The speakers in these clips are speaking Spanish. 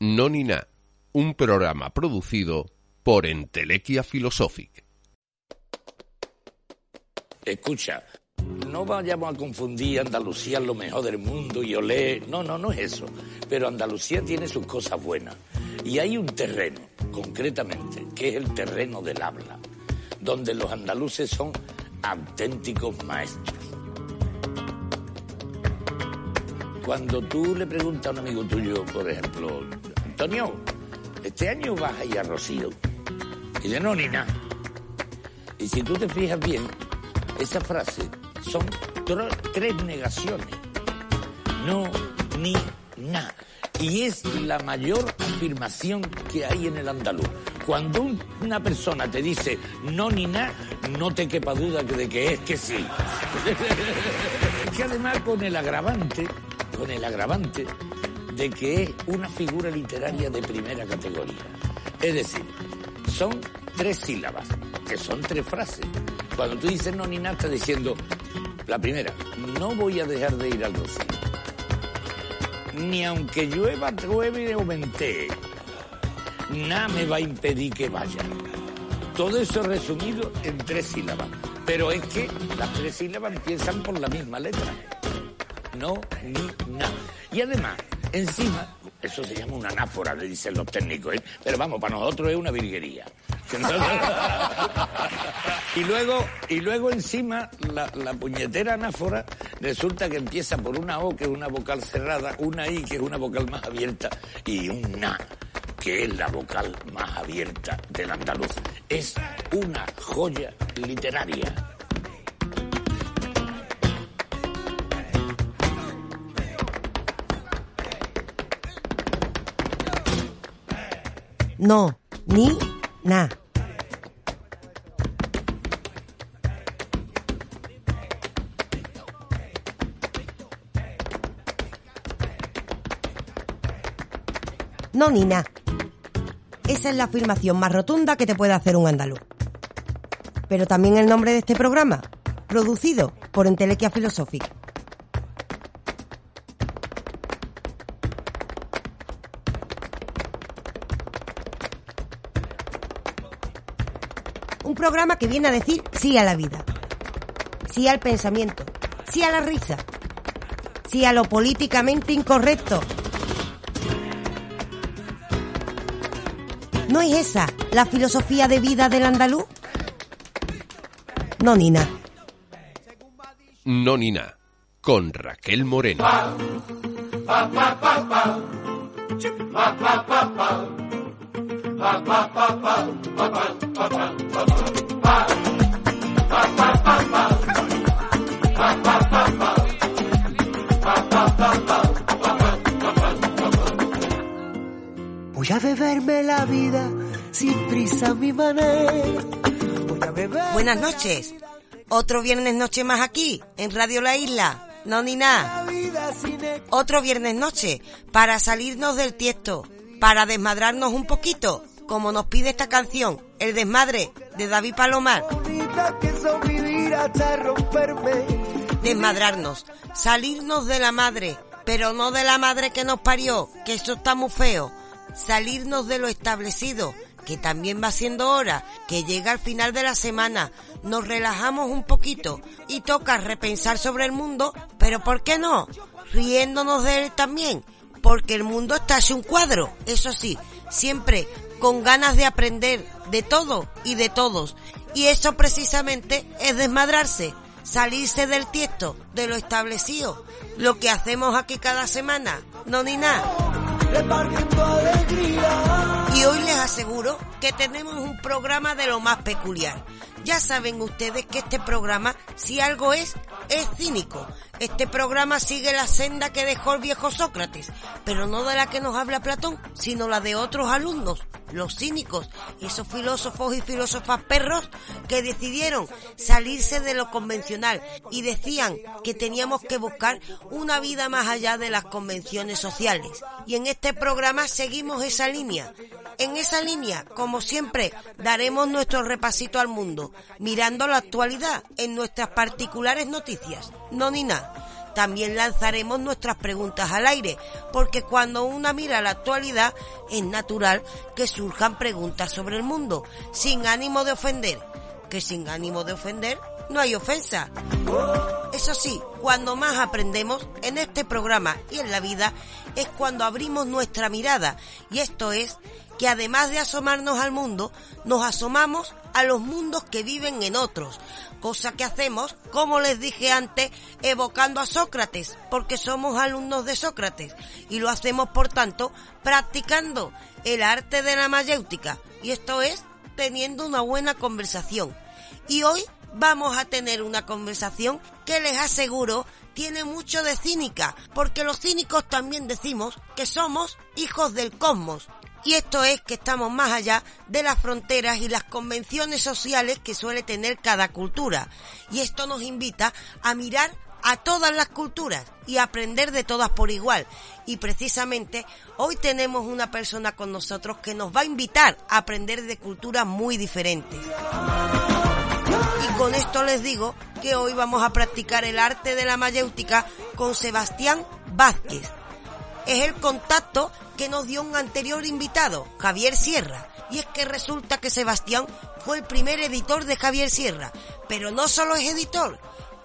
No ni na, un programa producido por Entelequia Philosophic. Escucha, no vayamos a confundir Andalucía lo mejor del mundo y olé. No, no, no es eso. Pero Andalucía tiene sus cosas buenas. Y hay un terreno, concretamente, que es el terreno del habla, donde los andaluces son auténticos maestros. Cuando tú le preguntas a un amigo tuyo, por ejemplo, Antonio, este año vas a a Rocío. Y dice, no, ni nada. Y si tú te fijas bien, esa frase son tres negaciones. No, ni, nada. Y es la mayor afirmación que hay en el andaluz. Cuando una persona te dice no ni nada, no te quepa duda de que es que sí. que además con el agravante, con el agravante de que es una figura literaria de primera categoría. Es decir, son tres sílabas, que son tres frases. Cuando tú dices no ni nada, estás diciendo, la primera, no voy a dejar de ir al rocío. Ni aunque llueva, llueve o ventee, nada me va a impedir que vaya. Todo eso resumido en tres sílabas. Pero es que las tres sílabas empiezan por la misma letra. No, ni, nada. Y además, encima, eso se llama una anáfora, le dicen los técnicos, ¿eh? pero vamos, para nosotros es una virguería. y luego, y luego encima, la, la, puñetera anáfora resulta que empieza por una O, que es una vocal cerrada, una I, que es una vocal más abierta, y un Na, que es la vocal más abierta del andaluz. Es una joya literaria. No, ni, na. No, ni na. Esa es la afirmación más rotunda que te puede hacer un andaluz. Pero también el nombre de este programa, producido por Entelequia Philosophic. Programa que viene a decir sí a la vida, sí al pensamiento, sí a la risa, sí a lo políticamente incorrecto. ¿No es esa la filosofía de vida del andaluz? No, Nina. No, Nina. Con Raquel Moreno. Voy a beberme la vida sin prisa mi manera. Voy a beber Buenas noches. Otro viernes noche más aquí, en Radio La Isla. No ni nada. sin Otro viernes noche, para salirnos del tiesto, para desmadrarnos un poquito, como nos pide esta canción, El desmadre, de David Palomar. Desmadrarnos, salirnos de la madre, pero no de la madre que nos parió, que eso está muy feo. Salirnos de lo establecido, que también va siendo hora, que llega al final de la semana, nos relajamos un poquito y toca repensar sobre el mundo, pero ¿por qué no? Riéndonos de él también, porque el mundo está hecho un cuadro, eso sí, siempre con ganas de aprender de todo y de todos. Y eso precisamente es desmadrarse, salirse del tiesto, de lo establecido, lo que hacemos aquí cada semana, no ni nada. Y hoy les aseguro que tenemos un programa de lo más peculiar. Ya saben ustedes que este programa, si algo es, es cínico. Este programa sigue la senda que dejó el viejo Sócrates, pero no de la que nos habla Platón, sino la de otros alumnos, los cínicos, esos filósofos y filósofas perros que decidieron salirse de lo convencional y decían que teníamos que buscar una vida más allá de las convenciones sociales. Y en este programa seguimos esa línea. En esa línea, como siempre, daremos nuestro repasito al mundo, mirando la actualidad en nuestras particulares noticias. No ni nada. también lanzaremos nuestras preguntas al aire, porque cuando una mira la actualidad es natural que surjan preguntas sobre el mundo, sin ánimo de ofender, que sin ánimo de ofender no hay ofensa. Eso sí, cuando más aprendemos en este programa y en la vida es cuando abrimos nuestra mirada y esto es que además de asomarnos al mundo, nos asomamos a los mundos que viven en otros, cosa que hacemos, como les dije antes, evocando a Sócrates, porque somos alumnos de Sócrates y lo hacemos por tanto practicando el arte de la mayéutica y esto es teniendo una buena conversación. Y hoy vamos a tener una conversación que les aseguro tiene mucho de cínica, porque los cínicos también decimos que somos hijos del cosmos. Y esto es que estamos más allá de las fronteras y las convenciones sociales que suele tener cada cultura. Y esto nos invita a mirar a todas las culturas y aprender de todas por igual. Y precisamente hoy tenemos una persona con nosotros que nos va a invitar a aprender de culturas muy diferentes. Y con esto les digo que hoy vamos a practicar el arte de la mayéutica con Sebastián Vázquez. Es el contacto que nos dio un anterior invitado, Javier Sierra. Y es que resulta que Sebastián fue el primer editor de Javier Sierra. Pero no solo es editor,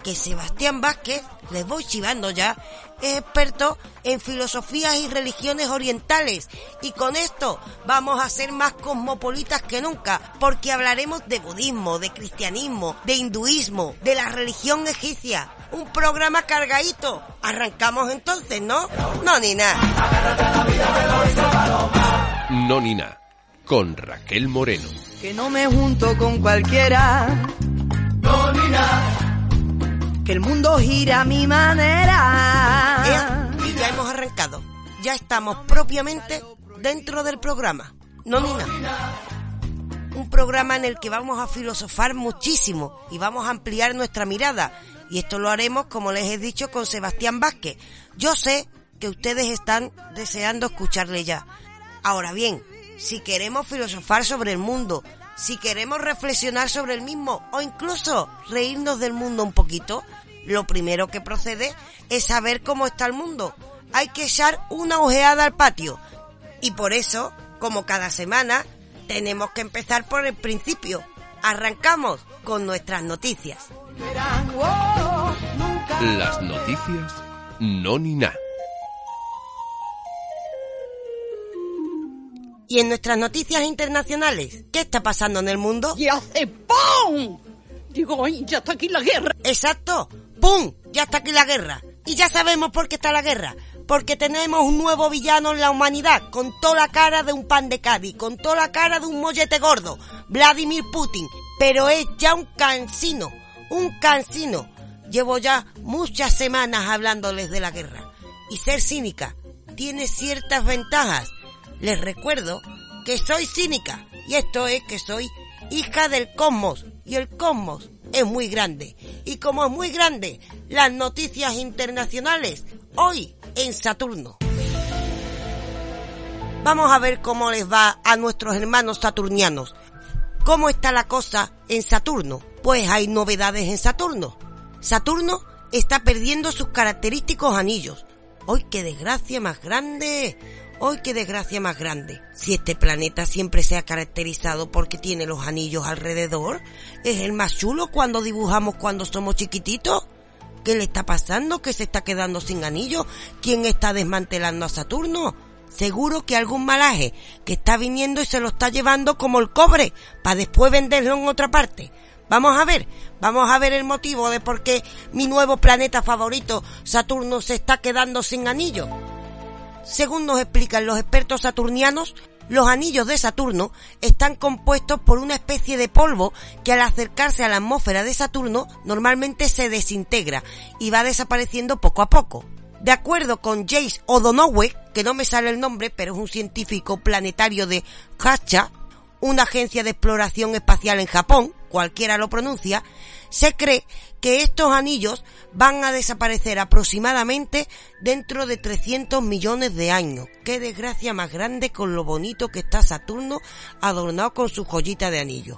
que Sebastián Vázquez, les voy chivando ya, es experto en filosofías y religiones orientales. Y con esto vamos a ser más cosmopolitas que nunca, porque hablaremos de budismo, de cristianismo, de hinduismo, de la religión egipcia. Un programa cargadito. Arrancamos entonces, ¿no? No, ni nada. No ni nada. Con Raquel Moreno. Que no me junto con cualquiera. No, ni nada que el mundo gira a mi manera. y ya hemos arrancado. Ya estamos propiamente dentro del programa. No. Un programa en el que vamos a filosofar muchísimo y vamos a ampliar nuestra mirada. Y esto lo haremos, como les he dicho, con Sebastián Vázquez. Yo sé que ustedes están deseando escucharle ya. Ahora bien, si queremos filosofar sobre el mundo, si queremos reflexionar sobre el mismo o incluso reírnos del mundo un poquito, lo primero que procede es saber cómo está el mundo. Hay que echar una ojeada al patio. Y por eso, como cada semana, tenemos que empezar por el principio. Arrancamos con nuestras noticias. Las noticias no ni nada. Y en nuestras noticias internacionales, ¿qué está pasando en el mundo? Y hace ¡pum! Digo, ya está aquí la guerra. Exacto, ¡pum! Ya está aquí la guerra. Y ya sabemos por qué está la guerra. Porque tenemos un nuevo villano en la humanidad, con toda la cara de un pan de Cádiz, con toda la cara de un mollete gordo, Vladimir Putin. Pero es ya un cansino, un cansino. Llevo ya muchas semanas hablándoles de la guerra. Y ser cínica tiene ciertas ventajas les recuerdo que soy cínica y esto es que soy hija del cosmos y el cosmos es muy grande. Y como es muy grande, las noticias internacionales hoy en Saturno. Vamos a ver cómo les va a nuestros hermanos saturnianos. ¿Cómo está la cosa en Saturno? Pues hay novedades en Saturno. Saturno está perdiendo sus característicos anillos. ¡Ay, qué desgracia más grande! ¡Ay, qué desgracia más grande! Si este planeta siempre se ha caracterizado porque tiene los anillos alrededor, es el más chulo cuando dibujamos cuando somos chiquititos. ¿Qué le está pasando? ¿Que se está quedando sin anillos? ¿Quién está desmantelando a Saturno? Seguro que algún malaje que está viniendo y se lo está llevando como el cobre para después venderlo en otra parte. Vamos a ver, vamos a ver el motivo de por qué mi nuevo planeta favorito, Saturno, se está quedando sin anillos. Según nos explican los expertos saturnianos, los anillos de Saturno están compuestos por una especie de polvo que al acercarse a la atmósfera de Saturno normalmente se desintegra y va desapareciendo poco a poco. De acuerdo con Jace Odonowe, que no me sale el nombre, pero es un científico planetario de Hacha, una agencia de exploración espacial en Japón, cualquiera lo pronuncia, se cree que estos anillos van a desaparecer aproximadamente dentro de 300 millones de años. Qué desgracia más grande con lo bonito que está Saturno adornado con su joyita de anillos.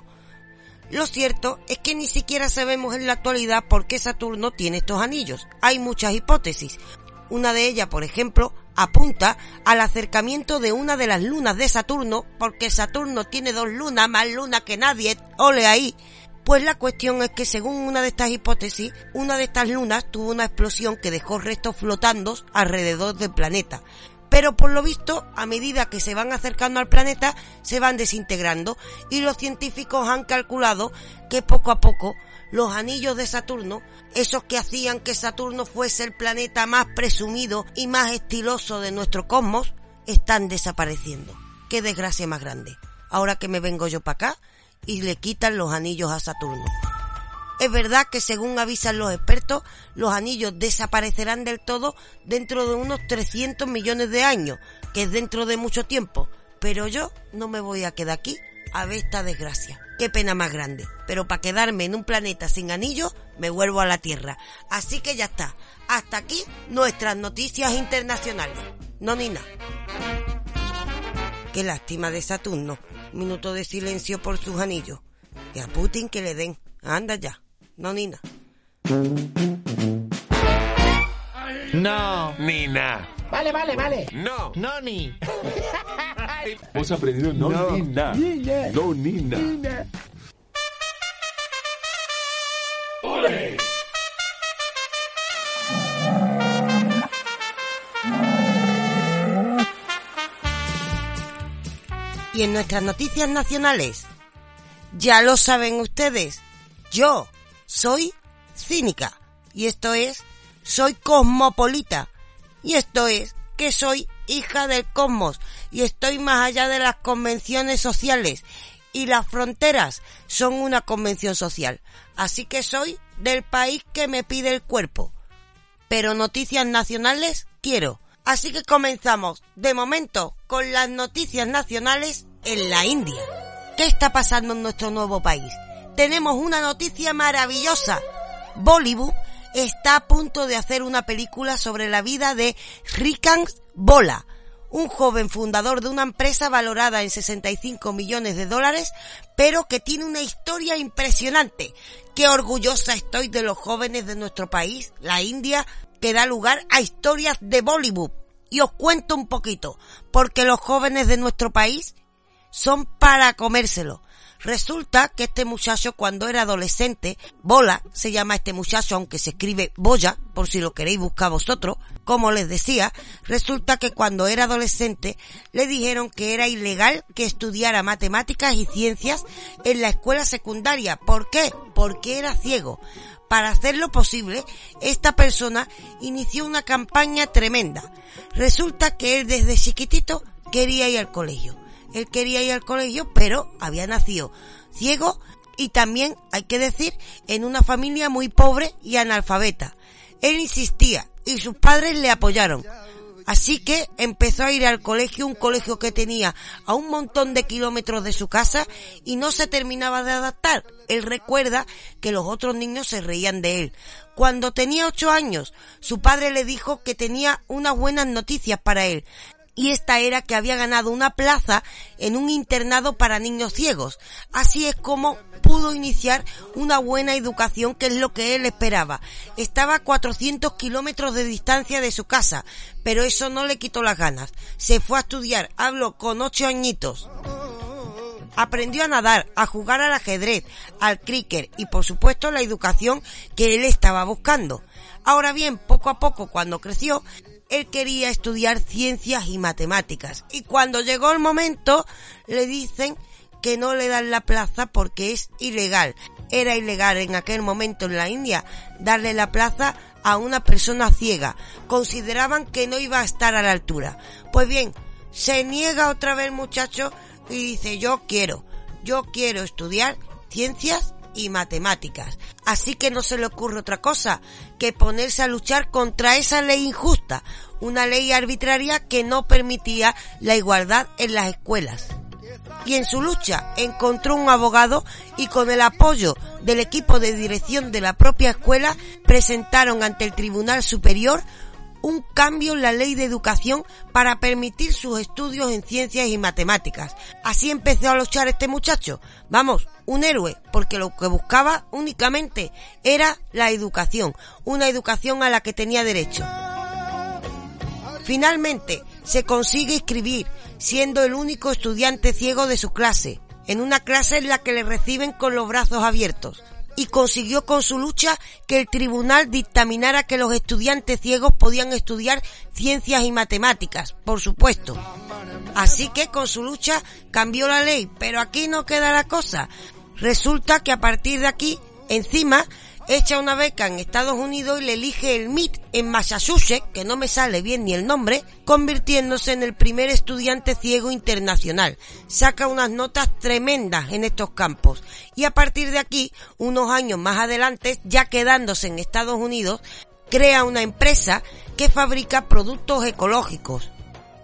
Lo cierto es que ni siquiera sabemos en la actualidad por qué Saturno tiene estos anillos. Hay muchas hipótesis. Una de ellas, por ejemplo, apunta al acercamiento de una de las lunas de Saturno, porque Saturno tiene dos lunas, más lunas que nadie, ole ahí. Pues la cuestión es que según una de estas hipótesis, una de estas lunas tuvo una explosión que dejó restos flotando alrededor del planeta. Pero por lo visto, a medida que se van acercando al planeta, se van desintegrando y los científicos han calculado que poco a poco los anillos de Saturno, esos que hacían que Saturno fuese el planeta más presumido y más estiloso de nuestro cosmos, están desapareciendo. Qué desgracia más grande. Ahora que me vengo yo para acá y le quitan los anillos a Saturno. Es verdad que según avisan los expertos, los anillos desaparecerán del todo dentro de unos 300 millones de años, que es dentro de mucho tiempo. Pero yo no me voy a quedar aquí a ver esta desgracia. Qué pena más grande. Pero para quedarme en un planeta sin anillos, me vuelvo a la Tierra. Así que ya está. Hasta aquí nuestras noticias internacionales. No ni nada. Qué lástima de Saturno. Minuto de silencio por sus anillos. Y a Putin que le den. Anda ya. No ni nada. No. Nina. Vale, vale, vale. No. No, ni. Hemos aprendido no, Nina. No Nina. Y en nuestras noticias nacionales, ya lo saben ustedes, yo soy cínica. Y esto es, soy cosmopolita. Y esto es, que soy hija del cosmos. Y estoy más allá de las convenciones sociales. Y las fronteras son una convención social. Así que soy del país que me pide el cuerpo. Pero noticias nacionales quiero. Así que comenzamos, de momento, con las noticias nacionales en la India. ¿Qué está pasando en nuestro nuevo país? Tenemos una noticia maravillosa. Bollywood está a punto de hacer una película sobre la vida de Rikant Bola, un joven fundador de una empresa valorada en 65 millones de dólares, pero que tiene una historia impresionante. Qué orgullosa estoy de los jóvenes de nuestro país, la India, que da lugar a historias de Bollywood. Y os cuento un poquito, porque los jóvenes de nuestro país son para comérselo. Resulta que este muchacho cuando era adolescente, Bola, se llama este muchacho aunque se escribe Boya, por si lo queréis buscar vosotros, como les decía, resulta que cuando era adolescente le dijeron que era ilegal que estudiara matemáticas y ciencias en la escuela secundaria. ¿Por qué? Porque era ciego. Para hacerlo posible, esta persona inició una campaña tremenda. Resulta que él desde chiquitito quería ir al colegio él quería ir al colegio, pero había nacido ciego y también, hay que decir, en una familia muy pobre y analfabeta. Él insistía y sus padres le apoyaron. Así que empezó a ir al colegio, un colegio que tenía a un montón de kilómetros de su casa y no se terminaba de adaptar. Él recuerda que los otros niños se reían de él. Cuando tenía ocho años, su padre le dijo que tenía unas buenas noticias para él, y esta era que había ganado una plaza en un internado para niños ciegos. Así es como pudo iniciar una buena educación, que es lo que él esperaba. Estaba a 400 kilómetros de distancia de su casa, pero eso no le quitó las ganas. Se fue a estudiar, habló con ocho añitos. Aprendió a nadar, a jugar al ajedrez, al cricket y por supuesto la educación que él estaba buscando. Ahora bien, poco a poco, cuando creció, él quería estudiar ciencias y matemáticas. Y cuando llegó el momento, le dicen que no le dan la plaza porque es ilegal. Era ilegal en aquel momento en la India darle la plaza a una persona ciega. Consideraban que no iba a estar a la altura. Pues bien, se niega otra vez el muchacho y dice yo quiero, yo quiero estudiar ciencias y matemáticas. Así que no se le ocurre otra cosa que ponerse a luchar contra esa ley injusta, una ley arbitraria que no permitía la igualdad en las escuelas. Y en su lucha encontró un abogado y con el apoyo del equipo de dirección de la propia escuela presentaron ante el Tribunal Superior un cambio en la ley de educación para permitir sus estudios en ciencias y matemáticas. Así empezó a luchar este muchacho. Vamos, un héroe, porque lo que buscaba únicamente era la educación, una educación a la que tenía derecho. Finalmente, se consigue escribir, siendo el único estudiante ciego de su clase, en una clase en la que le reciben con los brazos abiertos, y consiguió con su lucha que el tribunal dictaminara que los estudiantes ciegos podían estudiar ciencias y matemáticas, por supuesto. Así que con su lucha cambió la ley, pero aquí no queda la cosa. Resulta que a partir de aquí, encima, echa una beca en Estados Unidos y le elige el MIT en Massachusetts, que no me sale bien ni el nombre, convirtiéndose en el primer estudiante ciego internacional. Saca unas notas tremendas en estos campos. Y a partir de aquí, unos años más adelante, ya quedándose en Estados Unidos, crea una empresa que fabrica productos ecológicos.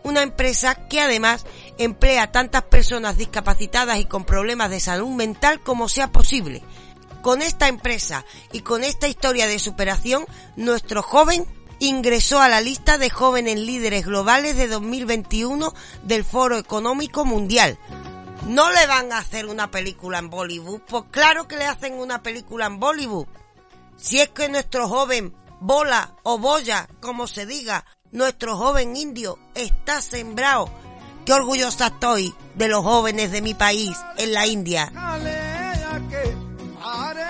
Una empresa que además emplea a tantas personas discapacitadas y con problemas de salud mental como sea posible con esta empresa y con esta historia de superación, nuestro joven ingresó a la lista de jóvenes líderes globales de 2021 del Foro Económico Mundial. ¿No le van a hacer una película en Bollywood? Pues claro que le hacen una película en Bollywood. Si es que nuestro joven bola o boya, como se diga, nuestro joven indio está sembrado. Qué orgullosa estoy de los jóvenes de mi país en la India.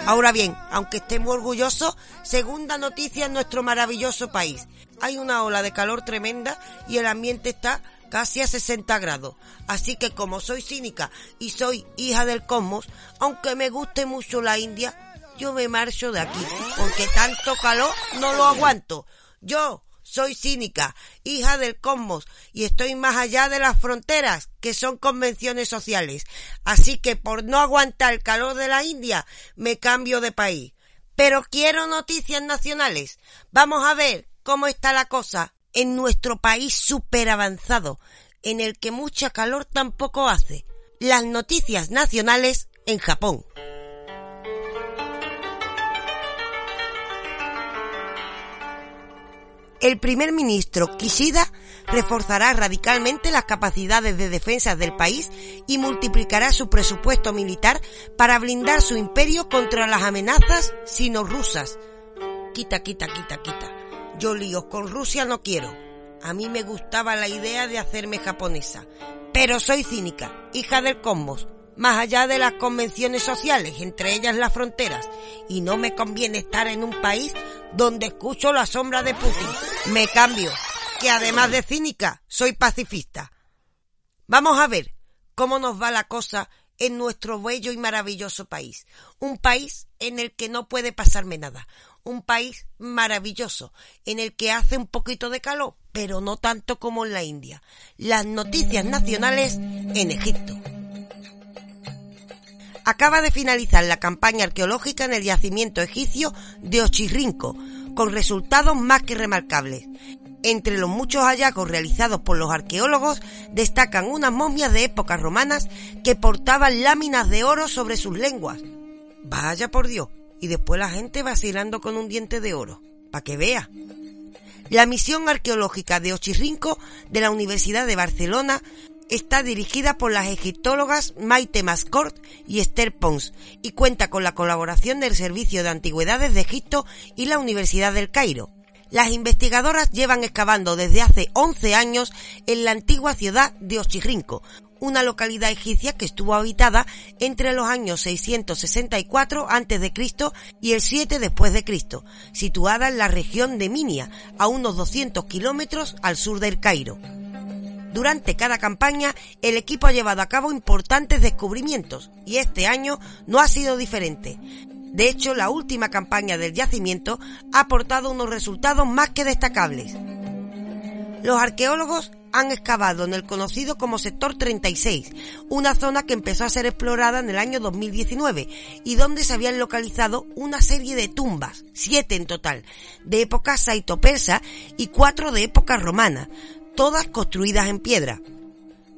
Ahora bien, aunque estemos orgullosos, segunda noticia en nuestro maravilloso país. Hay una ola de calor tremenda y el ambiente está casi a 60 grados. Así que como soy cínica y soy hija del cosmos, aunque me guste mucho la India, yo me marcho de aquí, porque tanto calor no lo aguanto. Yo, soy cínica, hija del cosmos, y estoy más allá de las fronteras, que son convenciones sociales. Así que por no aguantar el calor de la India, me cambio de país. Pero quiero noticias nacionales. Vamos a ver cómo está la cosa en nuestro país súper avanzado, en el que mucha calor tampoco hace. Las noticias nacionales en Japón. El primer ministro Kishida reforzará radicalmente las capacidades de defensa del país y multiplicará su presupuesto militar para blindar su imperio contra las amenazas sino-rusas. Quita, quita, quita, quita. Yo líos con Rusia no quiero. A mí me gustaba la idea de hacerme japonesa. Pero soy cínica, hija del cosmos, más allá de las convenciones sociales, entre ellas las fronteras, y no me conviene estar en un país donde escucho la sombra de Putin. Me cambio, que además de cínica, soy pacifista. Vamos a ver cómo nos va la cosa en nuestro bello y maravilloso país. Un país en el que no puede pasarme nada. Un país maravilloso, en el que hace un poquito de calor, pero no tanto como en la India. Las noticias nacionales en Egipto acaba de finalizar la campaña arqueológica en el yacimiento egipcio de Ochirrinco, con resultados más que remarcables. Entre los muchos hallazgos realizados por los arqueólogos destacan unas momias de épocas romanas que portaban láminas de oro sobre sus lenguas. Vaya por Dios, y después la gente vacilando con un diente de oro, para que vea. La misión arqueológica de Ochirrinco de la Universidad de Barcelona está dirigida por las egiptólogas Maite Mascort y Esther Pons y cuenta con la colaboración del Servicio de Antigüedades de Egipto y la Universidad del Cairo. Las investigadoras llevan excavando desde hace 11 años en la antigua ciudad de Ochirrinco, una localidad egipcia que estuvo habitada entre los años 664 a.C. y el 7 después de Cristo, situada en la región de Minia, a unos 200 kilómetros al sur del Cairo. Durante cada campaña, el equipo ha llevado a cabo importantes descubrimientos y este año no ha sido diferente. De hecho, la última campaña del yacimiento ha aportado unos resultados más que destacables. Los arqueólogos han excavado en el conocido como Sector 36, una zona que empezó a ser explorada en el año 2019 y donde se habían localizado una serie de tumbas, siete en total, de época saito-persa y cuatro de época romana, todas construidas en piedra.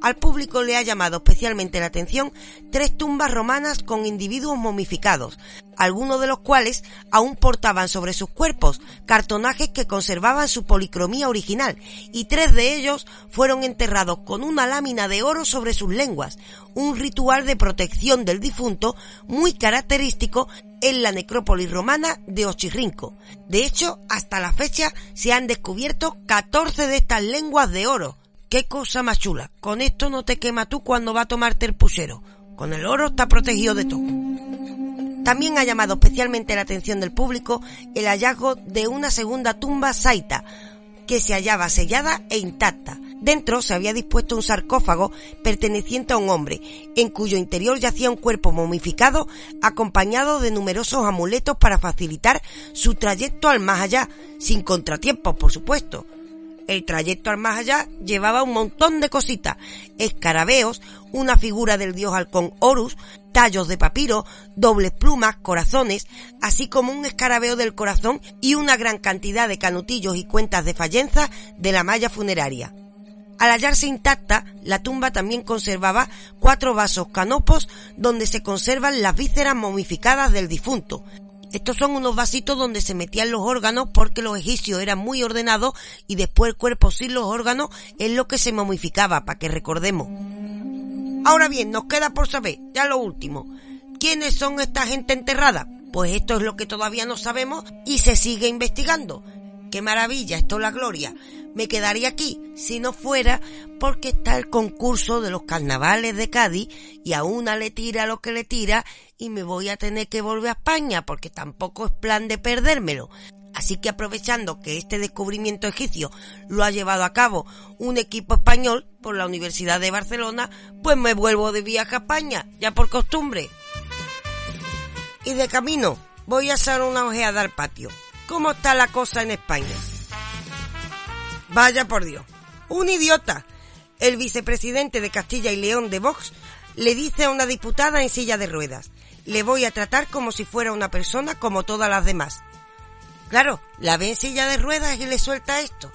Al público le ha llamado especialmente la atención tres tumbas romanas con individuos momificados, algunos de los cuales aún portaban sobre sus cuerpos cartonajes que conservaban su policromía original, y tres de ellos fueron enterrados con una lámina de oro sobre sus lenguas, un ritual de protección del difunto muy característico en la necrópolis romana de Ochirrinco. De hecho, hasta la fecha se han descubierto 14 de estas lenguas de oro, Qué cosa más chula. Con esto no te quema tú cuando va a tomarte el puchero. Con el oro está protegido de todo. También ha llamado especialmente la atención del público el hallazgo de una segunda tumba saita, que se hallaba sellada e intacta. Dentro se había dispuesto un sarcófago perteneciente a un hombre, en cuyo interior yacía un cuerpo momificado acompañado de numerosos amuletos para facilitar su trayecto al más allá, sin contratiempos, por supuesto. El trayecto al más allá llevaba un montón de cositas, escarabeos, una figura del dios halcón Horus, tallos de papiro, dobles plumas, corazones, así como un escarabeo del corazón y una gran cantidad de canutillos y cuentas de fallenza de la malla funeraria. Al hallarse intacta, la tumba también conservaba cuatro vasos canopos donde se conservan las vísceras momificadas del difunto, estos son unos vasitos donde se metían los órganos porque los egipcios eran muy ordenados y después el cuerpo sin los órganos es lo que se momificaba, para que recordemos. Ahora bien, nos queda por saber, ya lo último, ¿quiénes son esta gente enterrada? Pues esto es lo que todavía no sabemos y se sigue investigando. ¡Qué maravilla! Esto es la gloria me quedaría aquí si no fuera porque está el concurso de los carnavales de Cádiz y a una le tira lo que le tira y me voy a tener que volver a España porque tampoco es plan de perdérmelo. Así que aprovechando que este descubrimiento egipcio lo ha llevado a cabo un equipo español por la Universidad de Barcelona, pues me vuelvo de viaje a España, ya por costumbre. Y de camino voy a hacer una ojeada al patio. ¿Cómo está la cosa en España? Vaya por Dios. Un idiota. El vicepresidente de Castilla y León de Vox le dice a una diputada en silla de ruedas, le voy a tratar como si fuera una persona como todas las demás. Claro, la ve silla de ruedas y le suelta esto.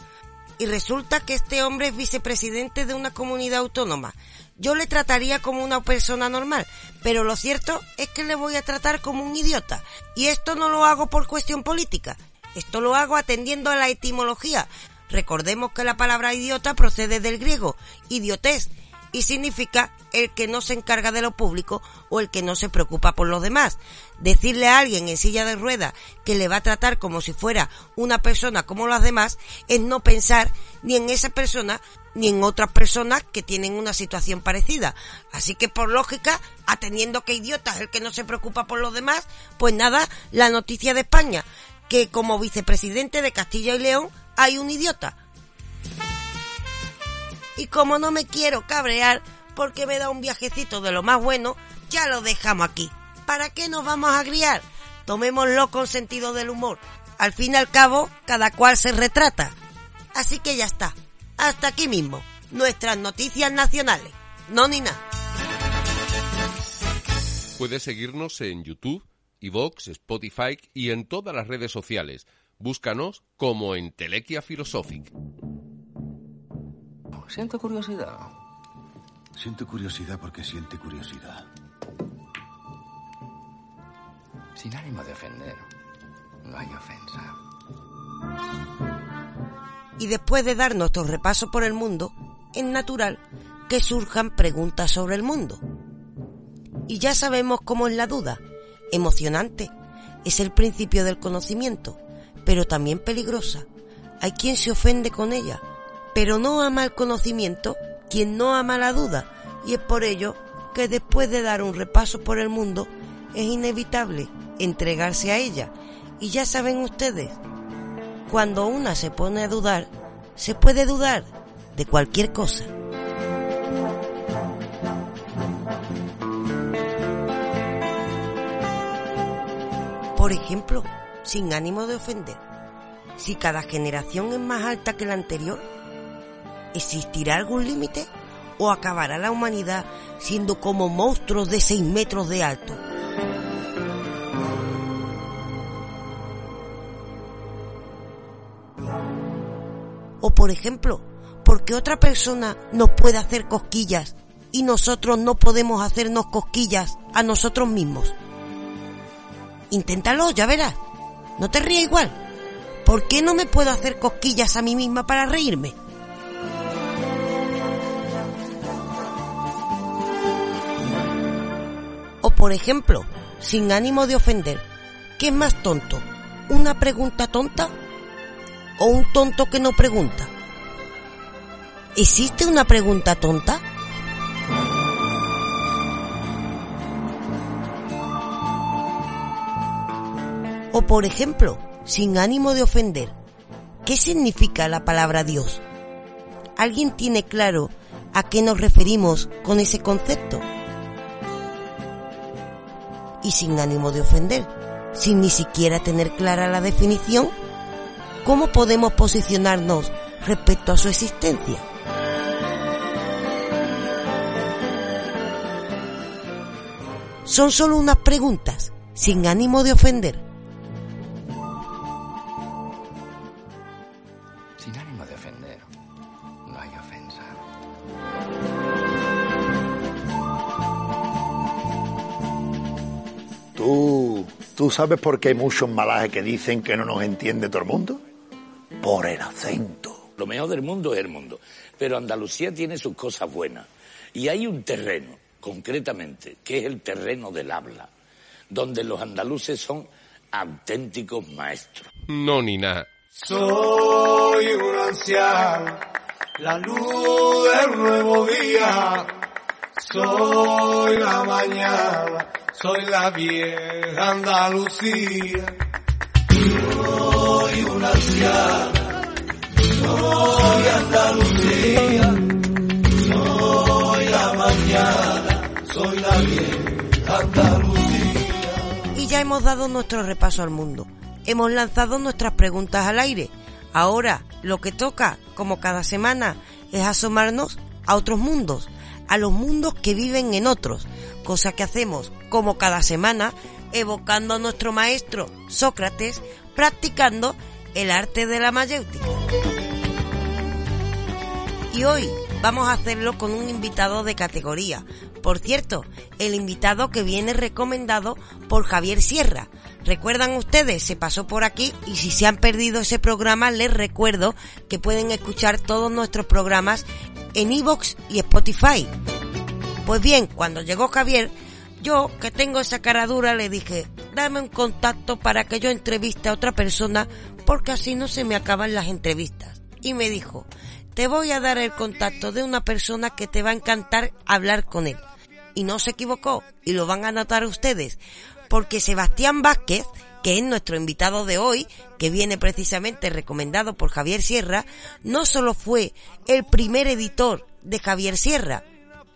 Y resulta que este hombre es vicepresidente de una comunidad autónoma. Yo le trataría como una persona normal, pero lo cierto es que le voy a tratar como un idiota. Y esto no lo hago por cuestión política. Esto lo hago atendiendo a la etimología, Recordemos que la palabra idiota procede del griego idiotes y significa el que no se encarga de lo público o el que no se preocupa por los demás. Decirle a alguien en silla de ruedas que le va a tratar como si fuera una persona como las demás es no pensar ni en esa persona ni en otras personas que tienen una situación parecida. Así que por lógica, atendiendo que idiota es el que no se preocupa por los demás, pues nada, la noticia de España, que como vicepresidente de Castilla y León hay un idiota. Y como no me quiero cabrear porque me da un viajecito de lo más bueno, ya lo dejamos aquí. ¿Para qué nos vamos a griar? Tomémoslo con sentido del humor. Al fin y al cabo, cada cual se retrata. Así que ya está. Hasta aquí mismo. Nuestras noticias nacionales. No ni nada. Puedes seguirnos en YouTube, Evox, Spotify y en todas las redes sociales. Búscanos como Entelequia Philosophic. Siento curiosidad. Siento curiosidad porque siente curiosidad. Sin ánimo de ofender, no hay ofensa. Y después de dar nuestro repaso por el mundo, es natural que surjan preguntas sobre el mundo. Y ya sabemos cómo es la duda. Emocionante. Es el principio del conocimiento pero también peligrosa. Hay quien se ofende con ella, pero no ama el conocimiento quien no ama la duda, y es por ello que después de dar un repaso por el mundo, es inevitable entregarse a ella. Y ya saben ustedes, cuando una se pone a dudar, se puede dudar de cualquier cosa. Por ejemplo, sin ánimo de ofender. Si cada generación es más alta que la anterior, ¿existirá algún límite o acabará la humanidad siendo como monstruos de 6 metros de alto? O por ejemplo, porque otra persona nos puede hacer cosquillas y nosotros no podemos hacernos cosquillas a nosotros mismos. Inténtalo, ya verás. No te rías igual. ¿Por qué no me puedo hacer cosquillas a mí misma para reírme? O por ejemplo, sin ánimo de ofender, ¿qué es más tonto? ¿Una pregunta tonta o un tonto que no pregunta? ¿Existe una pregunta tonta? O por ejemplo, sin ánimo de ofender, ¿qué significa la palabra Dios? ¿Alguien tiene claro a qué nos referimos con ese concepto? Y sin ánimo de ofender, sin ni siquiera tener clara la definición, ¿cómo podemos posicionarnos respecto a su existencia? Son solo unas preguntas, sin ánimo de ofender. ¿Tú, ¿Tú sabes por qué hay muchos malajes que dicen que no nos entiende todo el mundo? Por el acento. Lo mejor del mundo es el mundo. Pero Andalucía tiene sus cosas buenas. Y hay un terreno, concretamente, que es el terreno del habla, donde los andaluces son auténticos maestros. No, ni nada. Soy un anciano, la luz del nuevo día. Soy la mañana, soy la vieja Andalucía. Soy un anciano, soy Andalucía. Soy la mañana, soy la vieja Andalucía. Y ya hemos dado nuestro repaso al mundo. Hemos lanzado nuestras preguntas al aire. Ahora lo que toca, como cada semana, es asomarnos a otros mundos, a los mundos que viven en otros, cosa que hacemos como cada semana, evocando a nuestro maestro Sócrates, practicando el arte de la mayéutica. Y hoy vamos a hacerlo con un invitado de categoría. Por cierto, el invitado que viene recomendado por Javier Sierra. Recuerdan ustedes, se pasó por aquí y si se han perdido ese programa les recuerdo que pueden escuchar todos nuestros programas en iVoox y Spotify. Pues bien, cuando llegó Javier, yo que tengo esa cara dura le dije, dame un contacto para que yo entreviste a otra persona porque así no se me acaban las entrevistas. Y me dijo, te voy a dar el contacto de una persona que te va a encantar hablar con él. Y no se equivocó, y lo van a notar ustedes, porque Sebastián Vázquez, que es nuestro invitado de hoy, que viene precisamente recomendado por Javier Sierra, no solo fue el primer editor de Javier Sierra,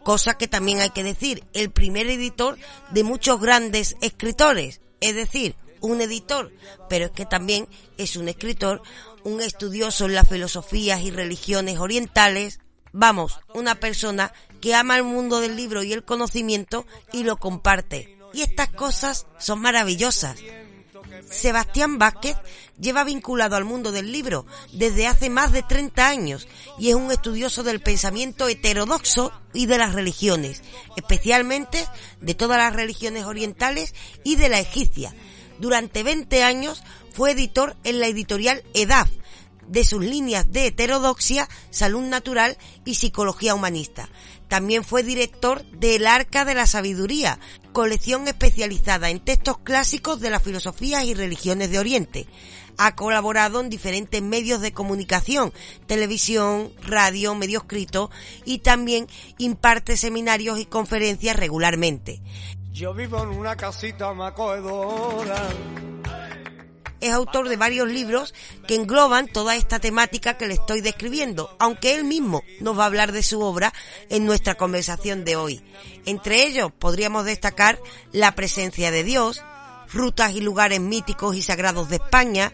cosa que también hay que decir, el primer editor de muchos grandes escritores, es decir, un editor, pero es que también es un escritor, un estudioso en las filosofías y religiones orientales, vamos, una persona que ama el mundo del libro y el conocimiento y lo comparte. Y estas cosas son maravillosas. Sebastián Vázquez lleva vinculado al mundo del libro desde hace más de 30 años y es un estudioso del pensamiento heterodoxo y de las religiones, especialmente de todas las religiones orientales y de la egipcia. Durante 20 años fue editor en la editorial EDAF, de sus líneas de heterodoxia, salud natural y psicología humanista. También fue director del Arca de la Sabiduría, colección especializada en textos clásicos de las filosofías y religiones de Oriente. Ha colaborado en diferentes medios de comunicación, televisión, radio, medio escrito y también imparte seminarios y conferencias regularmente. Yo vivo en una casita macogedora. Es autor de varios libros que engloban toda esta temática que le estoy describiendo, aunque él mismo nos va a hablar de su obra en nuestra conversación de hoy. Entre ellos podríamos destacar La presencia de Dios, Rutas y lugares míticos y sagrados de España,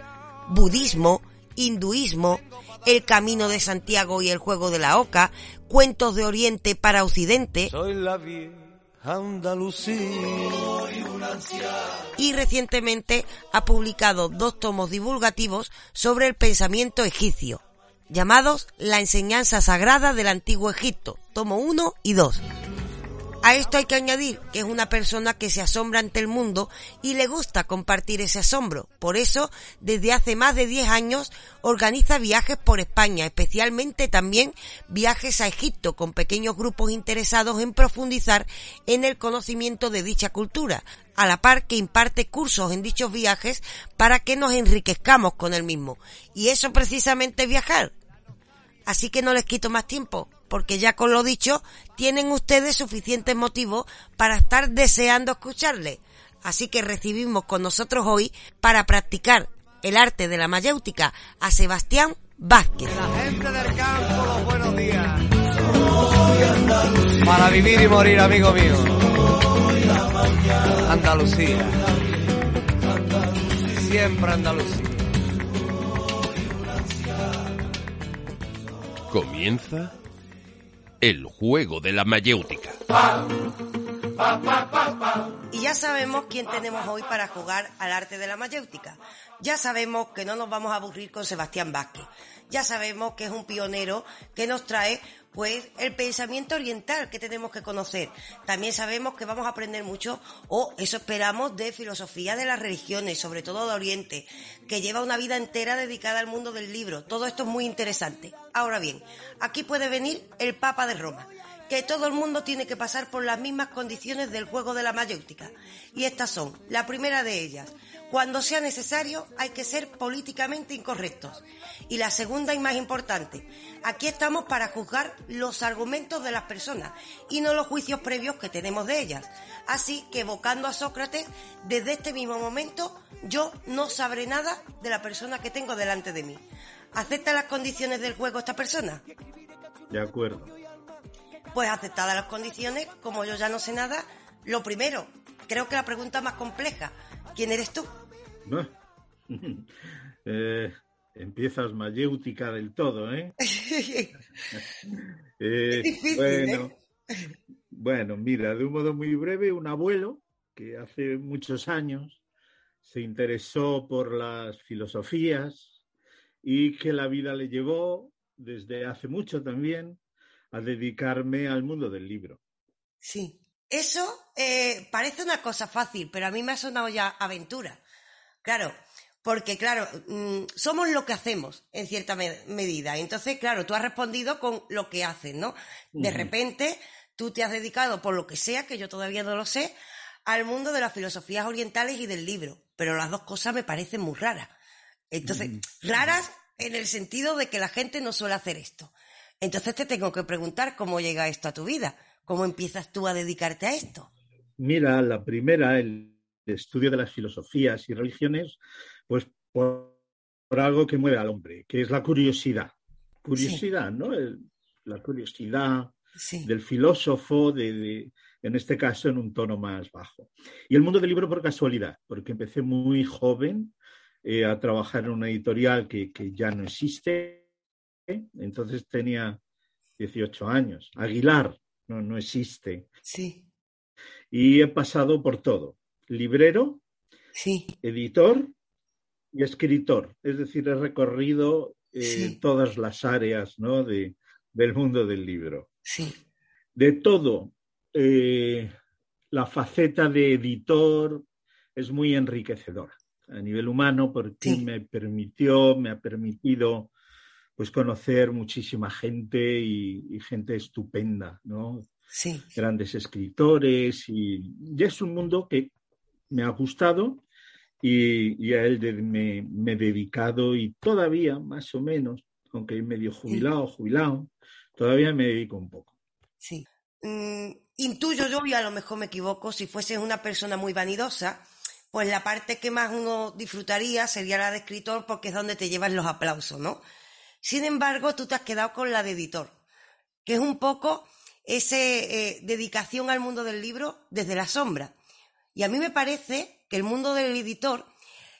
Budismo, Hinduismo, El camino de Santiago y el juego de la oca, Cuentos de Oriente para Occidente. Y recientemente ha publicado dos tomos divulgativos sobre el pensamiento egipcio. llamados La enseñanza sagrada del antiguo Egipto, tomo 1 y 2. A esto hay que añadir que es una persona que se asombra ante el mundo y le gusta compartir ese asombro. Por eso, desde hace más de 10 años, organiza viajes por España, especialmente también viajes a Egipto con pequeños grupos interesados en profundizar en el conocimiento de dicha cultura, a la par que imparte cursos en dichos viajes para que nos enriquezcamos con el mismo. Y eso precisamente es viajar. Así que no les quito más tiempo porque ya con lo dicho, tienen ustedes suficientes motivos para estar deseando escucharle. Así que recibimos con nosotros hoy para practicar el arte de la mayéutica a Sebastián Vázquez. La gente del campo, los buenos días. Para vivir y morir, amigo mío. Andalucía. Siempre Andalucía. Comienza el juego de la mayéutica. Y ya sabemos quién tenemos hoy para jugar al arte de la mayéutica. Ya sabemos que no nos vamos a aburrir con Sebastián Vázquez. Ya sabemos que es un pionero que nos trae pues el pensamiento oriental que tenemos que conocer. También sabemos que vamos a aprender mucho, o eso esperamos, de filosofía de las religiones, sobre todo de Oriente, que lleva una vida entera dedicada al mundo del libro. Todo esto es muy interesante. Ahora bien, aquí puede venir el Papa de Roma que todo el mundo tiene que pasar por las mismas condiciones del juego de la mayéutica. Y estas son, la primera de ellas, cuando sea necesario hay que ser políticamente incorrectos. Y la segunda y más importante, aquí estamos para juzgar los argumentos de las personas y no los juicios previos que tenemos de ellas. Así que evocando a Sócrates, desde este mismo momento yo no sabré nada de la persona que tengo delante de mí. ¿Acepta las condiciones del juego esta persona? De acuerdo. Pues aceptadas las condiciones, como yo ya no sé nada, lo primero, creo que la pregunta más compleja, ¿quién eres tú? eh, empiezas mayéutica del todo, ¿eh? eh difícil, bueno, ¿eh? bueno, mira, de un modo muy breve, un abuelo que hace muchos años se interesó por las filosofías y que la vida le llevó desde hace mucho también a dedicarme al mundo del libro. Sí, eso eh, parece una cosa fácil, pero a mí me ha sonado ya aventura. Claro, porque claro, mm, somos lo que hacemos en cierta medida. Entonces, claro, tú has respondido con lo que haces, ¿no? De repente, tú te has dedicado, por lo que sea, que yo todavía no lo sé, al mundo de las filosofías orientales y del libro. Pero las dos cosas me parecen muy raras. Entonces, raras en el sentido de que la gente no suele hacer esto. Entonces te tengo que preguntar cómo llega esto a tu vida, cómo empiezas tú a dedicarte a esto. Mira, la primera, el estudio de las filosofías y religiones, pues por, algo que mueve al hombre, que es la curiosidad. Curiosidad, ¿no? la curiosidad del filósofo, de, en este caso en un tono más bajo. Y el mundo del libro por casualidad, porque empecé muy joven eh, a trabajar en una editorial que, que ya no existe, entonces tenía 18 años. Aguilar no, no existe. Sí. Y he pasado por todo. Librero, sí. editor y escritor. Es decir, he recorrido eh, todas las áreas ¿no? de, del mundo del libro. Sí. De todo. Eh, la faceta de editor es muy enriquecedora a nivel humano porque me permitió, me ha permitido pues conocer muchísima gente y, gente estupenda, ¿no? Sí. Grandes escritores y, es un mundo que me ha gustado y, a él me, he dedicado y todavía, más o menos, aunque medio jubilado, jubilado, todavía me dedico un poco. Sí. Mm, intuyo yo, y a lo mejor me equivoco, si fueses una persona muy vanidosa, pues la parte que más uno disfrutaría sería la de escritor porque es donde te llevan los aplausos, ¿no? Sin embargo, tú te has quedado con la de editor, que es un poco esa eh, dedicación al mundo del libro desde la sombra. Y a mí me parece que el mundo del editor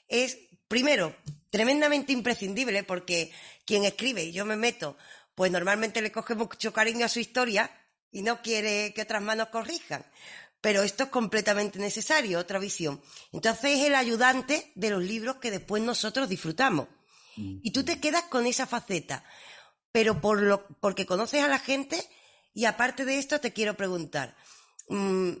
es, primero, tremendamente imprescindible porque quien escribe, y yo me meto, pues normalmente le coge mucho cariño a su historia y no quiere que otras manos corrijan. Pero esto es completamente necesario, otra visión. Entonces es el ayudante de los libros que después nosotros disfrutamos. Y tú te quedas con esa faceta. pero por lo, porque conoces a la gente y aparte de esto te quiero preguntar, mm,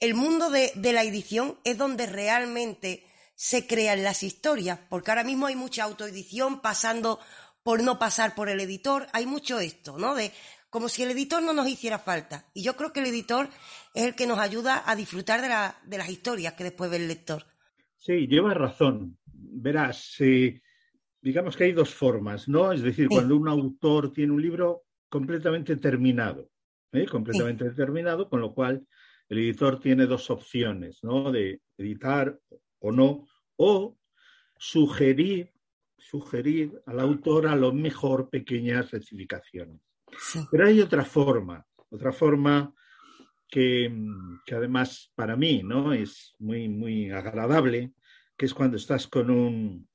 el mundo de, de la edición es donde realmente se crean las historias, porque ahora mismo hay mucha autoedición pasando por no pasar por el editor, hay mucho esto, ¿no? De como si el editor no nos hiciera falta. Y yo creo que el editor es el que nos ayuda a disfrutar de, la, de las historias que después ve el lector. Sí, llevas razón. Verás, digamos que hay dos formas, ¿no? Es decir, cuando un autor tiene un libro completamente terminado, ¿eh? completamente terminado, con lo cual el editor tiene dos opciones, ¿no? De editar o no, o sugerir, sugerir al autor a lo mejor pequeñas rectificaciones. Pero hay otra forma, otra forma que, que, además para mí ¿no? es muy, muy agradable, que es cuando estás con un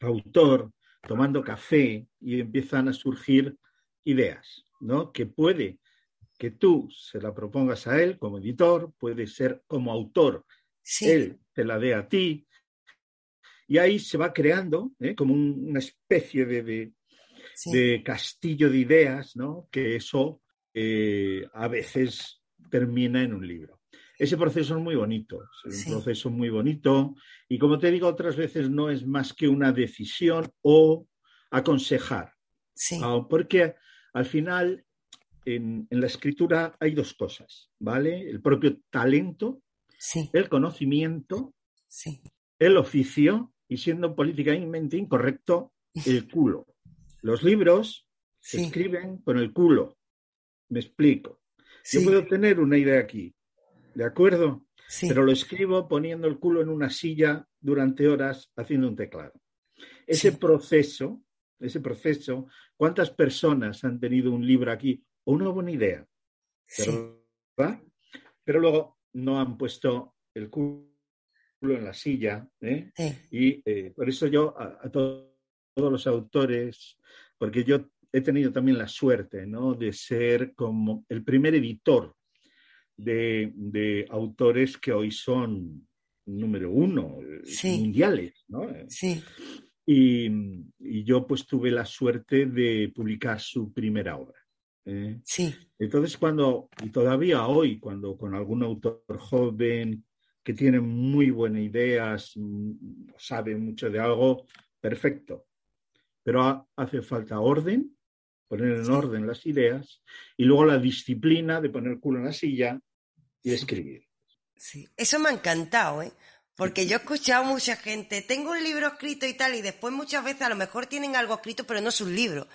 autor tomando café y empiezan a surgir ideas, ¿no? Que puede que tú se la propongas a él como editor, puede ser como autor, él te la dé a ti, y ahí se va creando ¿eh? como una especie de, de, castillo de ideas, ¿no? Que eso eh, a veces termina en un libro. Ese proceso es muy bonito, es un proceso muy bonito y como te digo otras veces no es más que una decisión o aconsejar, ah, porque al final en, en, la escritura hay dos cosas, ¿vale? El propio talento, el conocimiento, el oficio y siendo políticamente incorrecto, el culo. Los libros se escriben con el culo. Me explico. Yo puedo tener una idea aquí, ¿de acuerdo? Pero lo escribo poniendo el culo en una silla durante horas haciendo un teclado. Ese proceso, ese proceso, ¿cuántas personas han tenido un libro aquí o una buena idea? ¿verdad? Pero luego no han puesto el culo en la silla. ¿eh? Y eh, por eso yo a, todos los autores, porque yo he tenido también la suerte ¿no? de ser como el primer editor de, autores que hoy son número uno, eh, mundiales. ¿no? Sí. Y, y, yo pues tuve la suerte de publicar su primera obra. Sí. Entonces cuando, y todavía hoy, cuando con algún autor joven que tiene muy buenas ideas, sabe mucho de algo, perfecto. Pero hace falta orden, poner en orden las ideas y luego la disciplina de poner el culo en la silla y escribir. Sí, eso me ha encantado, ¿eh? Porque yo he escuchado a mucha gente, tengo un libro escrito y tal, y después muchas veces a lo mejor tienen algo escrito, pero no es un libro.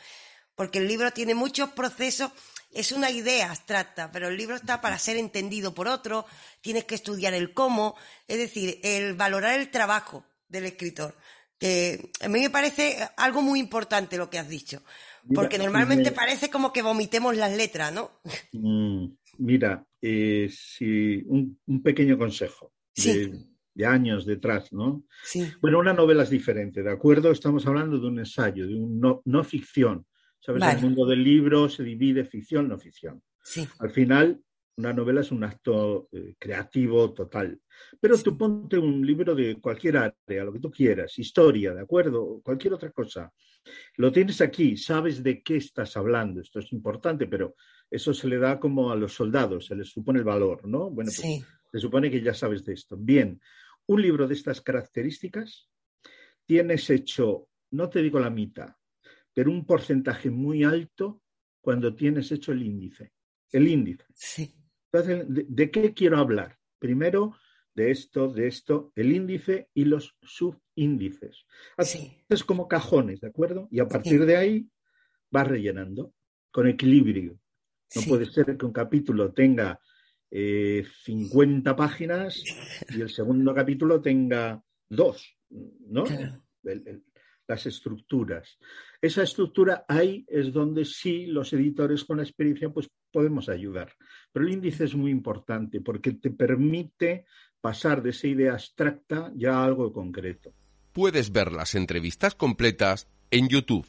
Porque el libro tiene muchos procesos es una idea abstracta, pero el libro está para ser entendido por otro, tienes que estudiar el cómo, es decir, el valorar el trabajo del escritor, que a mí me parece algo muy importante lo que has dicho, porque normalmente parece como que vomitemos las letras, ¿no? Mm, mira, eh, si un, pequeño consejo. De, años detrás, ¿no? Sí. Bueno, una novela es diferente, ¿de acuerdo? Estamos hablando de un ensayo, de un no ficción. ¿Sabes? El mundo del libro se divide ficción, no ficción. Al final, una novela es un acto eh, creativo total. Pero tú ponte un libro de cualquier área, lo que tú quieras, historia, ¿de acuerdo? Cualquier otra cosa. Lo tienes aquí, sabes de qué estás hablando. Esto es importante, pero eso se le da como a los soldados, se les supone el valor, ¿no? Bueno, pues se supone que ya sabes de esto. Bien, un libro de estas características tienes hecho, no te digo la mitad, pero un porcentaje muy alto cuando tienes hecho el índice. El índice. Sí. Entonces, ¿de, qué quiero hablar? Primero, de esto, de esto, el índice y los subíndices. Así es como cajones, ¿de acuerdo? Y a partir de ahí vas rellenando con equilibrio. No puede ser que un capítulo tenga 50 eh, páginas y el segundo capítulo tenga dos, ¿no? las estructuras. Esa estructura ahí es donde sí los editores con la experiencia pues podemos ayudar. Pero el índice es muy importante porque te permite pasar de esa idea abstracta ya a algo concreto. Puedes ver las entrevistas completas en YouTube.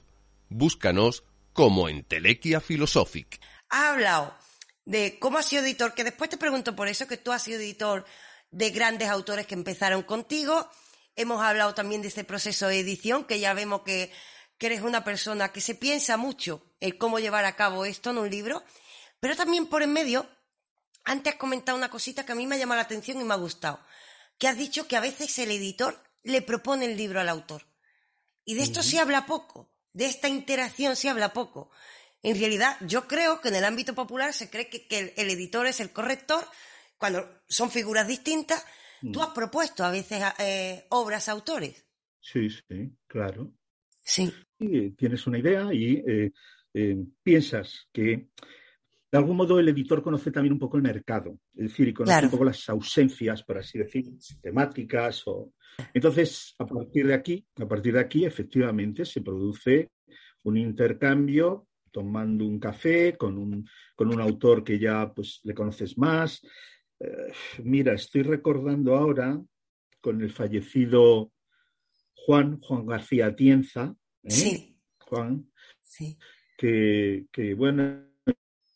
Búscanos como en Telequia Philosophic. Ha hablado de cómo has sido editor, que después te pregunto por eso, que tú has sido editor de grandes autores que empezaron contigo Hemos hablado también de este proceso de edición, que ya vemos que eres una persona que se piensa mucho en cómo llevar a cabo esto en un libro, pero también por en medio, antes has comentado una cosita que a mí me ha llamado la atención y me ha gustado, que has dicho que a veces el editor le propone el libro al autor. Y de esto se habla poco, de esta interacción se habla poco. En realidad, yo creo que en el ámbito popular se cree que, que el, editor es el corrector, cuando son figuras distintas. Tú Mm. has propuesto a veces eh, obras a autores. Sí, sí, claro. Sí. Y, eh, tienes una idea y eh, piensas que de algún modo el editor conoce también un poco el mercado, es decir, y conoce Claro. un poco las ausencias, por así decir, temáticas. O... Entonces, a partir de aquí, a partir de aquí, efectivamente, se produce un intercambio tomando un café con un, con un autor que ya pues, le conoces más. Eh, mira, estoy recordando ahora con el fallecido Juan, Juan García Atienza, ¿eh? Sí. Juan, Sí. que, que, bueno,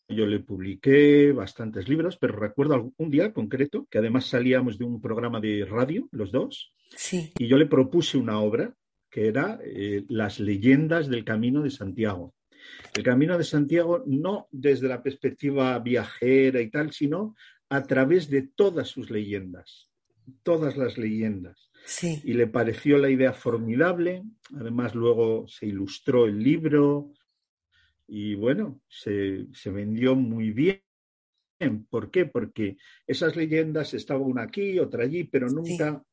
yo le publiqué bastantes libros, pero recuerdo un día concreto que además salíamos de un programa de radio, los dos, Sí. y yo le propuse una obra que era eh, Las leyendas del Camino de Santiago. El Camino de Santiago no desde la perspectiva viajera y tal, sino a través de todas sus leyendas, todas las leyendas. Sí. Y le pareció la idea formidable, además luego se ilustró el libro y bueno, se, se vendió muy bien. ¿Por qué? Porque esas leyendas estaban una aquí, otra allí, pero nunca...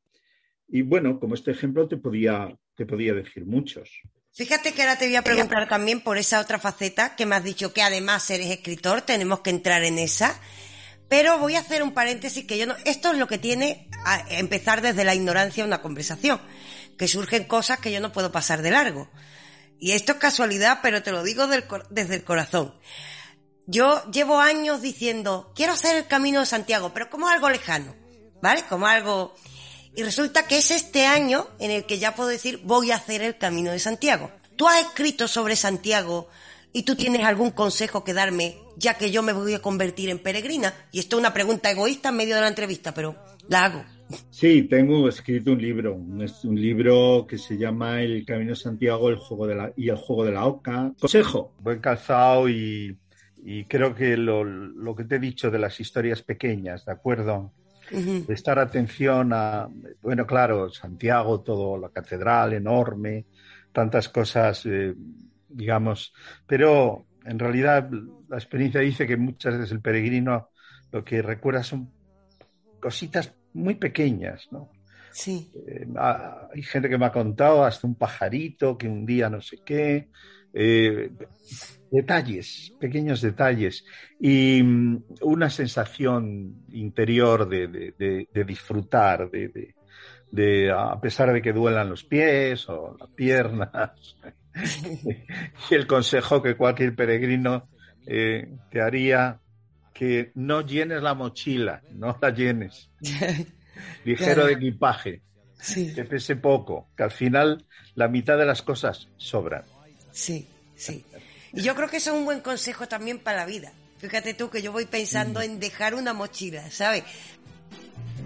Y bueno, como este ejemplo te podía, te podía decir muchos. Fíjate que ahora te voy a preguntar también por esa otra faceta que me has dicho que además eres escritor, tenemos que entrar en esa. Pero voy a hacer un paréntesis que yo no. Esto es lo que tiene a empezar desde la ignorancia una conversación. Que surgen cosas que yo no puedo pasar de largo. Y esto es casualidad, pero te lo digo desde el corazón. Yo llevo años diciendo, quiero hacer el camino de Santiago, pero como algo lejano, ¿vale? Como algo... Y resulta que es este año en el que ya puedo decir, voy a hacer el camino de Santiago. Tú has escrito sobre Santiago y tú tienes algún consejo que darme, ya que yo me voy a convertir en peregrina. Y esto es una pregunta egoísta en medio de la entrevista, pero la hago. Sí, tengo escrito un libro, un, es un libro que se llama El Camino de Santiago el juego de la, y el Juego de la Oca. Consejo, buen calzado y, y creo que lo, lo que te he dicho de las historias pequeñas, ¿de acuerdo? Ujú. prestar atención a, bueno, claro, Santiago, todo, la catedral enorme, tantas cosas, eh, digamos, pero en realidad la experiencia dice que muchas veces el peregrino lo que recuerda son cositas muy pequeñas, ¿no? Sí. Eh, ha- hay gente que me ha contado hasta un pajarito que un día no sé qué. eh, detalles, pequeños detalles. Y mm, una sensación interior de, de- de- de disfrutar, de, de- de, a pesar de que duelan los pies o las piernas. y el consejo que cualquier peregrino eh, te haría que no llenes la mochila, no la llenes ligero Claro. de equipaje, Sí. que pese poco, que al final la mitad de las cosas sobran. Sí, sí. Y yo creo que eso es un buen consejo también para la vida. Fíjate tú que yo voy pensando en dejar una mochila, ¿sabes?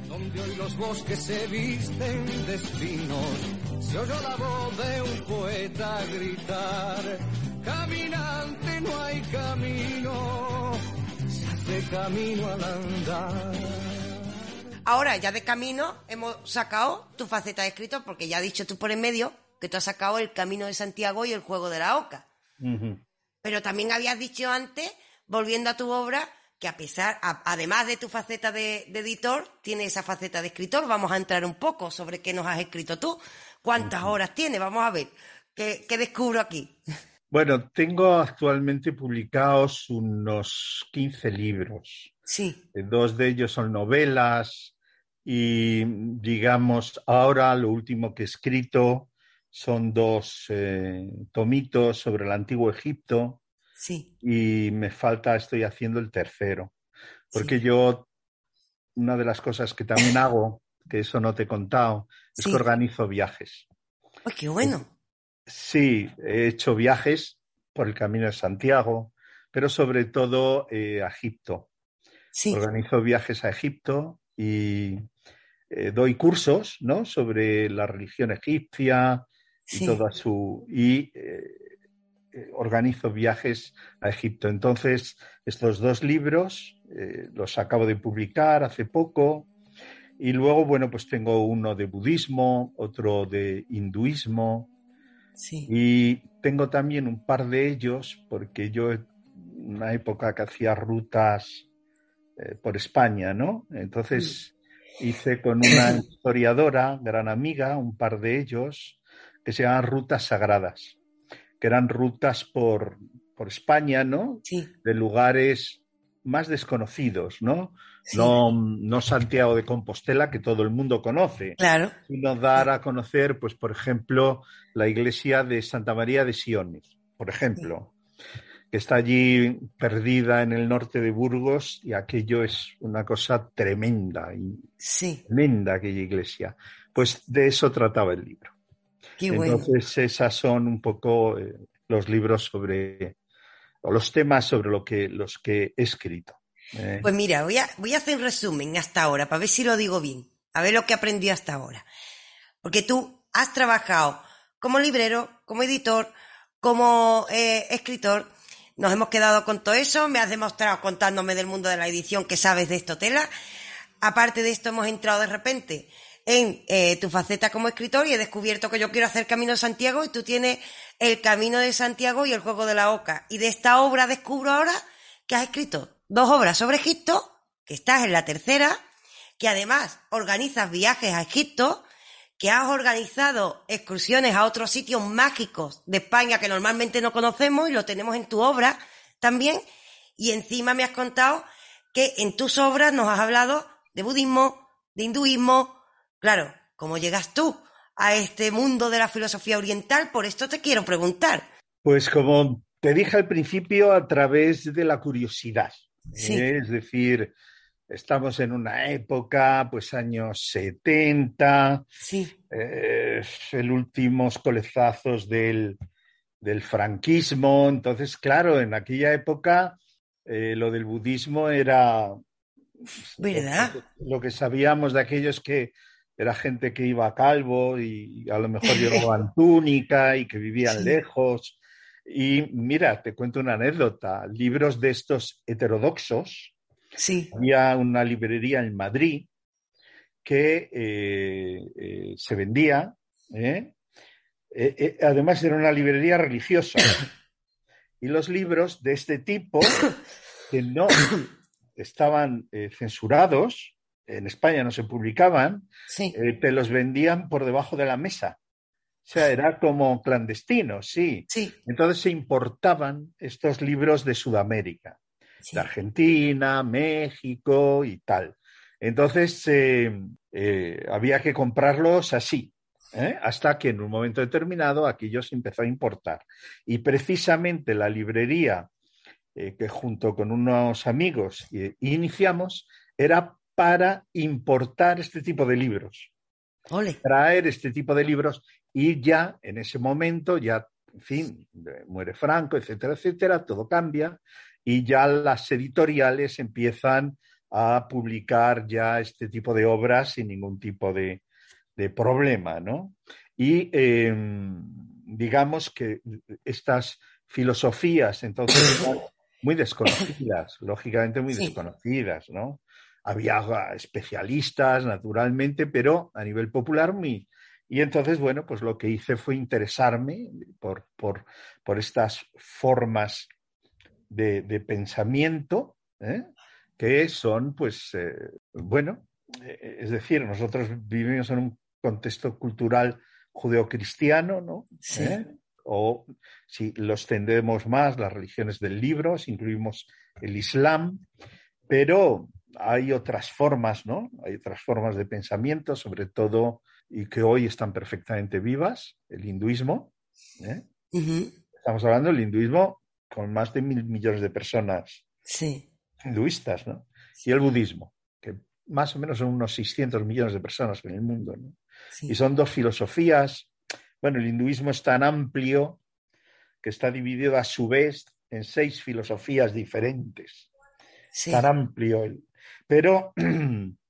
Donde hoy los bosques se visten de espinos, se oyó la voz de un poeta gritar, caminante no hay camino, hace camino al andar. Ahora, ya de camino, hemos sacado tu faceta de escritor, porque ya has dicho tú por en medio que tú has sacado el Camino de Santiago y el Juego de la Oca. Pero también habías dicho antes, volviendo a tu obra, que a pesar, a- además de tu faceta de, de editor, tiene esa faceta de escritor. Vamos a entrar un poco sobre qué nos has escrito tú. ¿Cuántas horas tiene? Vamos a ver. ¿Qué, qué descubro aquí? Bueno, tengo actualmente publicados unos 15 libros. Sí. Eh, Dos de ellos son novelas y, digamos, ahora lo último que he escrito son dos eh, tomitos sobre el antiguo Egipto Sí. y me falta, estoy haciendo el tercero. Porque yo, una de las cosas que también hago, que eso no te he contado, es Sí. que organizo viajes. ¡Ay, qué bueno! Sí, he hecho viajes por el Camino de Santiago, pero sobre todo eh, a Egipto. Sí. Organizo viajes a Egipto y eh, doy cursos ¿no? sobre la religión egipcia, y toda su y eh, eh, organizo viajes a Egipto. Entonces, estos dos libros eh, los acabo de publicar hace poco. Y luego, bueno, pues tengo uno de budismo, otro de hinduismo. Y tengo también un par de ellos, porque yo en una época que hacía rutas por España, ¿no? Entonces hice con una historiadora, gran amiga, un par de ellos, que se llaman rutas sagradas, que eran rutas por, por España, ¿no? Sí. De lugares más desconocidos, ¿no? ¿no? No Santiago de Compostela, que todo el mundo conoce, claro. sino dar a conocer, pues, por ejemplo, la iglesia de Santa María de Siones, por ejemplo, que está allí perdida en el norte de Burgos y aquello es una cosa tremenda, y sí. tremenda aquella iglesia. Pues de eso trataba el libro. Qué bueno. Entonces, esas son un poco eh, los libros sobre, o los temas sobre lo que, los que he escrito. ¿eh? Pues mira, voy a, voy a hacer un resumen hasta ahora, para ver si lo digo bien, a ver lo que aprendí hasta ahora. Porque tú has trabajado como librero, como editor, como eh, escritor, nos hemos quedado con todo eso, me has demostrado contándome del mundo de la edición que sabes de esto, Tela. Aparte de esto, hemos entrado de repente en eh, tu faceta como escritor y he descubierto que yo quiero hacer Camino Santiago y tú tienes el Camino de Santiago y el Juego de la Oca. Y de esta obra descubro ahora que has escrito dos obras sobre Egipto, que estás en la tercera, que además organizas viajes a Egipto, que has organizado excursiones a otros sitios mágicos de España que normalmente no conocemos y lo tenemos en tu obra también. Y encima me has contado que en tus obras nos has hablado de budismo, de hinduismo. Claro, ¿cómo llegas tú a este mundo de la filosofía oriental? Por esto te quiero preguntar. Pues como te dije al principio, a través de la curiosidad. Sí. ¿eh? Es decir, estamos en una época, pues años 70, Sí, eh, el últimos colezazos del, del franquismo. Entonces, claro, en aquella época eh, lo del budismo era ¿verdad? lo que sabíamos de aquellos que era gente que iba a calvo y a lo mejor llevaban túnica y que vivían Sí. lejos. Y mira, te cuento una anécdota. Libros de estos heterodoxos, Sí, había una librería en Madrid que eh, eh, se vendía, ¿eh? Además era una librería religiosa, y los libros de este tipo, que no estaban censurados, en España no se publicaban, sí, eh, te los vendían por debajo de la mesa. O sea, era como clandestino, sí. sí, Entonces se importaban estos libros de Sudamérica sí. de Argentina, México y tal. Entonces eh, eh, había que comprarlos así, ¿eh? hasta que en un momento determinado aquello se empezó a importar. Y precisamente la librería eh, que junto con unos amigos eh, iniciamos era para importar este tipo de libros, Ole. traer este tipo de libros y ya en ese momento, ya, en fin, muere Franco, etcétera, etcétera, todo cambia y ya las editoriales empiezan a publicar ya este tipo de obras sin ningún tipo de, de problema, ¿no? Y eh, digamos que estas filosofías entonces muy desconocidas, lógicamente muy Sí. desconocidas, ¿no? Había especialistas, naturalmente, pero a nivel popular muy... Y entonces, bueno, pues lo que hice fue interesarme por, por, por estas formas de, de pensamiento, ¿eh? que son, pues, eh, bueno, eh, es decir, nosotros vivimos en un contexto cultural judeocristiano, ¿no? Sí. ¿Eh? O si los tendemos más, las religiones del libro, si incluimos el Islam, pero hay otras formas, ¿no? Hay otras formas de pensamiento, sobre todo, y que hoy están perfectamente vivas, el hinduismo. ¿eh? Estamos hablando del hinduismo con más de mil millones de personas Sí, hinduistas, ¿no? Y el budismo, que más o menos son unos 600 millones de personas en el mundo, ¿no? sí. Y son dos filosofías. Bueno, el hinduismo es tan amplio que está dividido a su vez en seis filosofías diferentes. sí. Tan amplio. el- Pero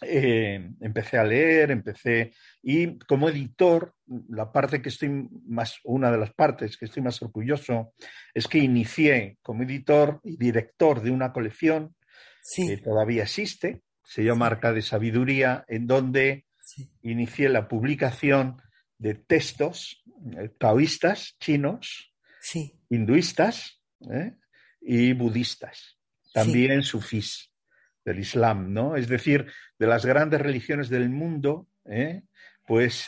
eh, empecé a leer, empecé y como editor, la parte que estoy más, una de las partes que estoy más orgulloso es que inicié como editor y director de una colección que todavía existe, se llama Arca de Sabiduría, en donde inicié la publicación de textos eh, taoístas chinos, hinduistas ¿eh? y budistas, también sufís del Islam, ¿no? Es decir, de las grandes religiones del mundo, ¿eh? pues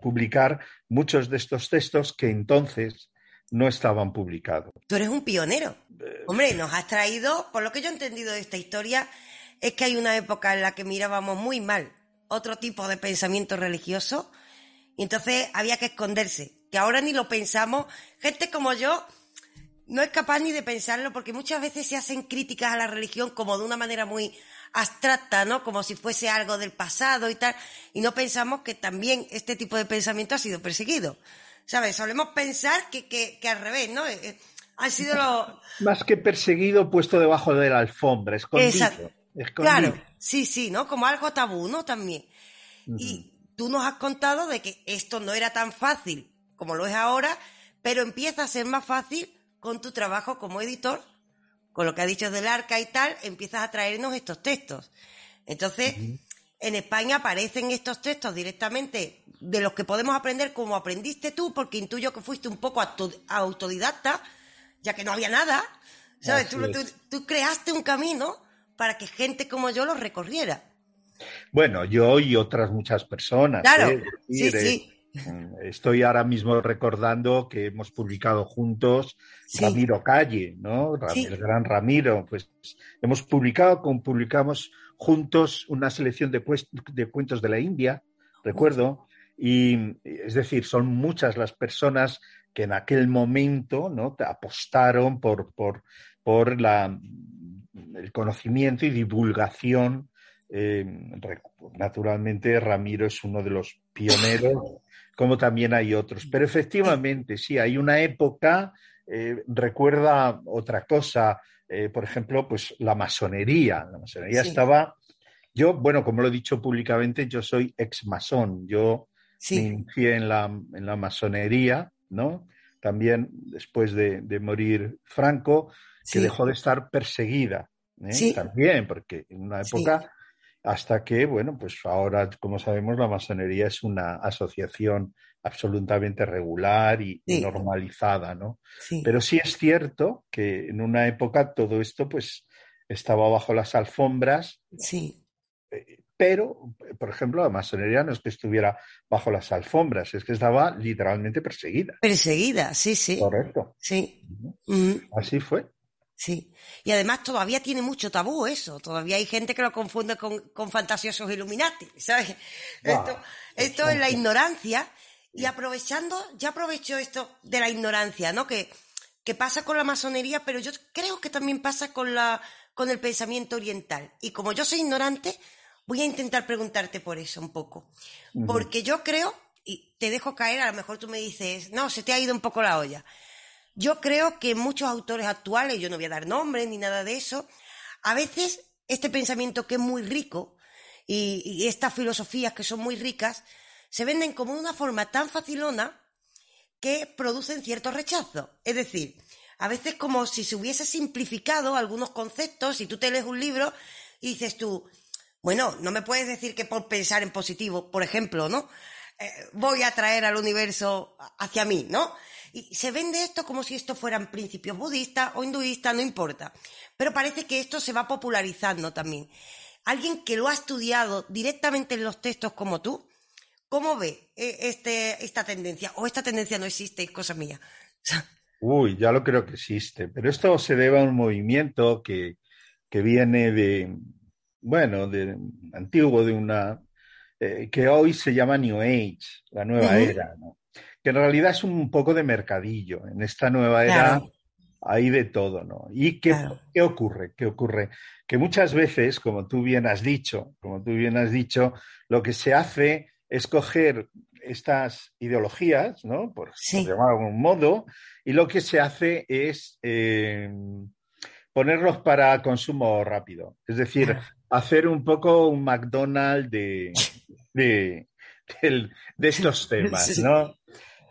publicar muchos de estos textos que entonces no estaban publicados. Tú eres un pionero. Hombre, nos has traído, por lo que yo he entendido de esta historia, es que hay una época en la que mirábamos muy mal otro tipo de pensamiento religioso y entonces había que esconderse, que ahora ni lo pensamos. Gente como yo no es capaz ni de pensarlo porque muchas veces se hacen críticas a la religión como de una manera muy abstracta, ¿no? Como si fuese algo del pasado y tal, y no pensamos que también este tipo de pensamiento ha sido perseguido. ¿Sabes? Solemos pensar que, que, que al revés, ¿no? Eh, eh, han sido los... Más que perseguido, puesto debajo de la alfombra, escondido. Exacto. Claro, sí, sí, ¿no? Como algo tabú, ¿no? También. Y tú nos has contado de que esto no era tan fácil como lo es ahora, pero empieza a ser más fácil con tu trabajo como editor, con lo que ha dicho del arca y tal, empiezas a traernos estos textos. Entonces, en España aparecen estos textos directamente de los que podemos aprender como aprendiste tú, porque intuyo que fuiste un poco autodidacta, ya que no había nada. ¿Sabes? tú, creaste un camino para que gente como yo lo recorriera. Bueno, yo y otras muchas personas. Claro, ¿eh? sí, sí. Mm, estoy ahora mismo recordando que hemos publicado juntos Ramiro Calle, ¿no? El gran Ramiro. Pues hemos publicado, publicamos juntos una selección de, de cuentos de la India, recuerdo. Y es decir, son muchas las personas que en aquel momento ¿no? apostaron por, por, por la, el conocimiento y divulgación. Eh, naturalmente, Ramiro es uno de los pioneros, como también hay otros. Pero efectivamente, sí, hay una época, eh, recuerda otra cosa, eh, por ejemplo, pues la masonería. La masonería estaba. Yo, bueno, como lo he dicho públicamente, yo soy ex masón. Yo me inicié en la, en la masonería, ¿no? También después de, de morir Franco, que dejó de estar perseguida. ¿eh? También, porque en una época, hasta que, bueno, pues ahora, como sabemos, la masonería es una asociación absolutamente regular y, normalizada, ¿no? Pero sí es cierto que en una época todo esto, pues, estaba bajo las alfombras. Sí. Eh, pero, por ejemplo, la masonería no es que estuviera bajo las alfombras, es que estaba literalmente perseguida. Perseguida, sí, sí. Correcto. Sí. Así fue. Sí. Y además todavía tiene mucho tabú eso. Todavía hay gente que lo confunde con, fantasiosos Illuminati, ¿sabes? esto, esto es la ignorancia. Y aprovechando, ya aprovecho esto de la ignorancia, ¿no? Que, que pasa con la masonería, pero yo creo que también pasa con, la, con el pensamiento oriental. Y como yo soy ignorante, voy a intentar preguntarte por eso un poco. Porque yo creo, y te dejo caer, a lo mejor tú me dices, no, se te ha ido un poco la olla. Yo creo que muchos autores actuales, yo no voy a dar nombres ni nada de eso, a veces este pensamiento que es muy rico y, estas filosofías que son muy ricas, se venden como de una forma tan facilona que producen cierto rechazo. Es decir, a veces como si se hubiese simplificado algunos conceptos, si tú te lees un libro y dices tú, bueno, no me puedes decir que por pensar en positivo, por ejemplo, ¿no? Eh, voy a traer al universo hacia mí, ¿no? Y se vende esto como si esto fueran principios budistas o hinduistas, no importa. Pero parece que esto se va popularizando también. Alguien que lo ha estudiado directamente en los textos como tú, ¿cómo ve eh, este, esta tendencia? ¿O esta tendencia no existe, es cosa mía? Uy, ya lo creo que existe. Pero esto se debe a un movimiento que, viene de, bueno, de antiguo, de una, eh, que hoy se llama New Age, la nueva era, ¿no? Que en realidad es un poco de mercadillo. En esta nueva era hay de todo, ¿no? ¿Y qué, qué, ocurre? ¿Qué ocurre? Que muchas veces, como tú bien has dicho, como tú bien has dicho, lo que se hace es coger estas ideologías, ¿no? Por, llamar de algún modo, y lo que se hace es eh, ponerlos para consumo rápido. Es decir, hacer un poco un McDonald's de, de, de estos temas, ¿no?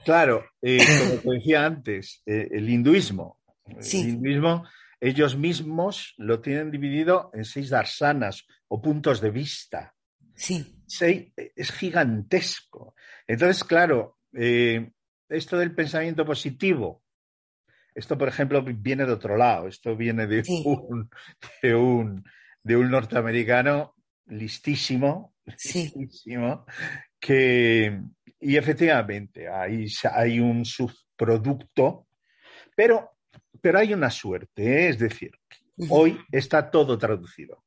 Claro, eh, como te decía antes, eh, el hinduismo. El hinduismo, ellos mismos lo tienen dividido en seis darsanas o puntos de vista. Sí. Seis- es gigantesco. Entonces, claro, eh, esto del pensamiento positivo, esto, por ejemplo, viene de otro lado. Esto viene de, un, de, un, de un norteamericano listísimo, listísimo, que, y efectivamente hay, hay un subproducto, pero, pero hay una suerte, ¿eh? es decir, hoy está todo traducido.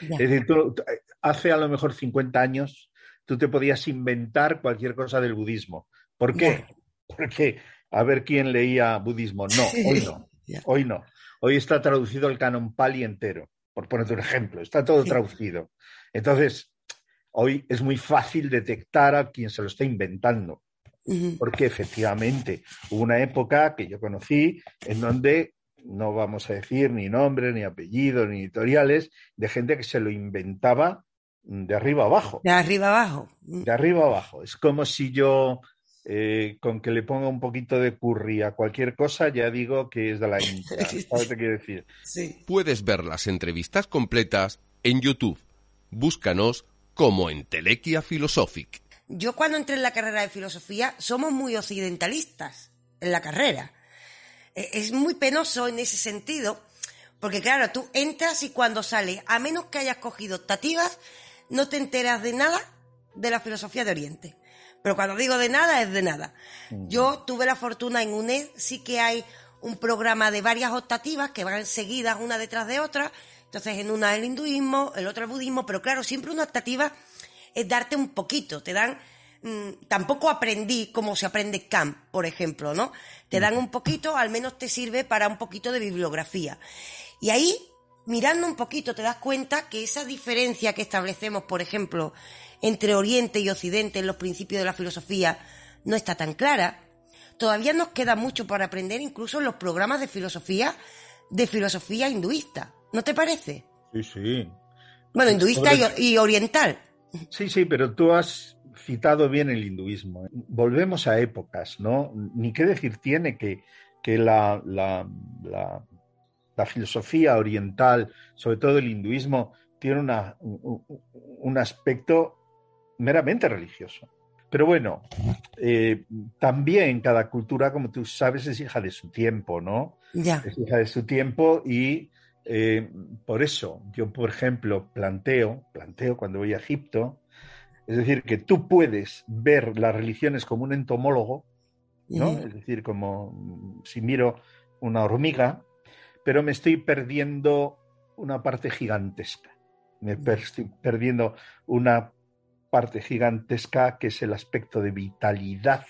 Es decir, tú- hace a lo mejor 50 años tú te podías inventar cualquier cosa del budismo. ¿Por qué? Porque a ver quién leía budismo. No, hoy no. Hoy no. Hoy está traducido el canon pali entero, por ponerte un ejemplo. Está todo traducido. Entonces, hoy es muy fácil detectar a quien se lo está inventando. Porque efectivamente hubo una época que yo conocí en donde no vamos a decir ni nombre, ni apellido, ni editoriales, de gente que se lo inventaba de arriba abajo. De arriba abajo. De arriba abajo. Es como si yo, eh, con que le ponga un poquito de curry a cualquier cosa, ya digo que es de la India. ¿Sabes que quiero decir? Puedes ver las entrevistas completas en YouTube. Búscanos como Entelequia Philosophic. Yo cuando entré en la carrera de filosofía somos muy occidentalistas en la carrera. E- Es muy penoso en ese sentido, porque claro, tú entras y cuando sales, a menos que hayas cogido optativas, no te enteras de nada de la filosofía de Oriente. Pero cuando digo de nada, es de nada. Yo tuve la fortuna en UNED, sí que hay un programa de varias optativas que van seguidas una detrás de otra. Entonces, en una el hinduismo, el otro el budismo, pero claro, siempre una optativa es darte un poquito, te dan... mm, tampoco aprendí como se aprende Kant, por ejemplo, ¿no? Te dan un poquito, al menos te sirve para un poquito de bibliografía. Y ahí, mirando un poquito, te das cuenta que esa diferencia que establecemos, por ejemplo, entre Oriente y Occidente en los principios de la filosofía, no está tan clara. Todavía nos queda mucho para aprender, incluso en los programas de filosofía, de filosofía hinduista. ¿No te parece? Sí, sí. Bueno, hinduista y, Sobre- y oriental. Sí, sí, pero tú has citado bien el hinduismo. Volvemos a épocas, ¿no? Ni qué decir tiene que, que la, la- la- la filosofía oriental, sobre todo el hinduismo, tiene una- un, un- un aspecto meramente religioso. Pero bueno, eh, también cada cultura, como tú sabes, es hija de su tiempo, ¿no? Ya. es hija de su tiempo y eh, por eso yo, por ejemplo, planteo, planteo cuando voy a Egipto, es decir, que tú puedes ver las religiones como un entomólogo, ¿no? Es decir, como mm, si miro una hormiga, pero me estoy perdiendo una parte gigantesca. Me per- estoy perdiendo una parte gigantesca que es el aspecto de vitalidad,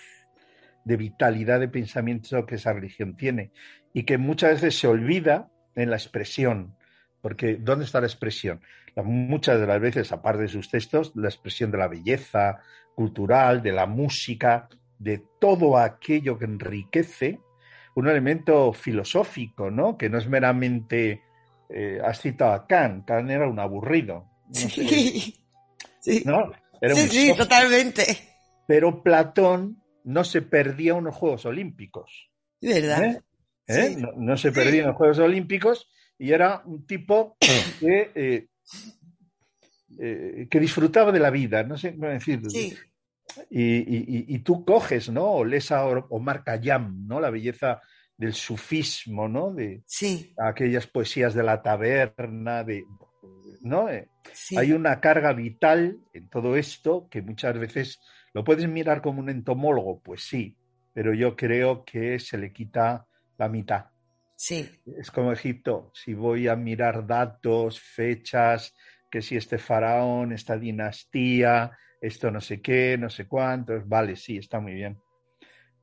de vitalidad de pensamiento que esa religión tiene y que muchas veces se olvida en la expresión. Porque ¿dónde está la expresión? La- muchas de las veces, aparte de sus textos, la expresión de la belleza cultural, de la música, de todo aquello que enriquece un elemento filosófico, ¿no? Que no es meramente, eh, has citado a Kant, Kant era un aburrido. no sé, Sí. ¿no? Era Sí, un sí, totalmente. Pero Platón no se perdía unos Juegos Olímpicos. ¿Verdad? ¿eh? ¿Eh? Sí. No, no se perdía en los Juegos Olímpicos y era un tipo que, eh, eh, que disfrutaba de la vida, no sé cómo decir. Sí. Y, y- y- tú coges, ¿no? O lees a Or- Omar Khayyam, ¿no? La belleza del sufismo, ¿no? De Sí. aquellas poesías de la taberna, de, ¿no? Sí. Hay una carga vital en todo esto que muchas veces lo puedes mirar como un entomólogo, pues sí, pero yo creo que se le quita la mitad. Sí. Es como Egipto, si voy a mirar datos, fechas, que si este faraón, esta dinastía, esto no sé qué, no sé cuántos, vale, sí, está muy bien,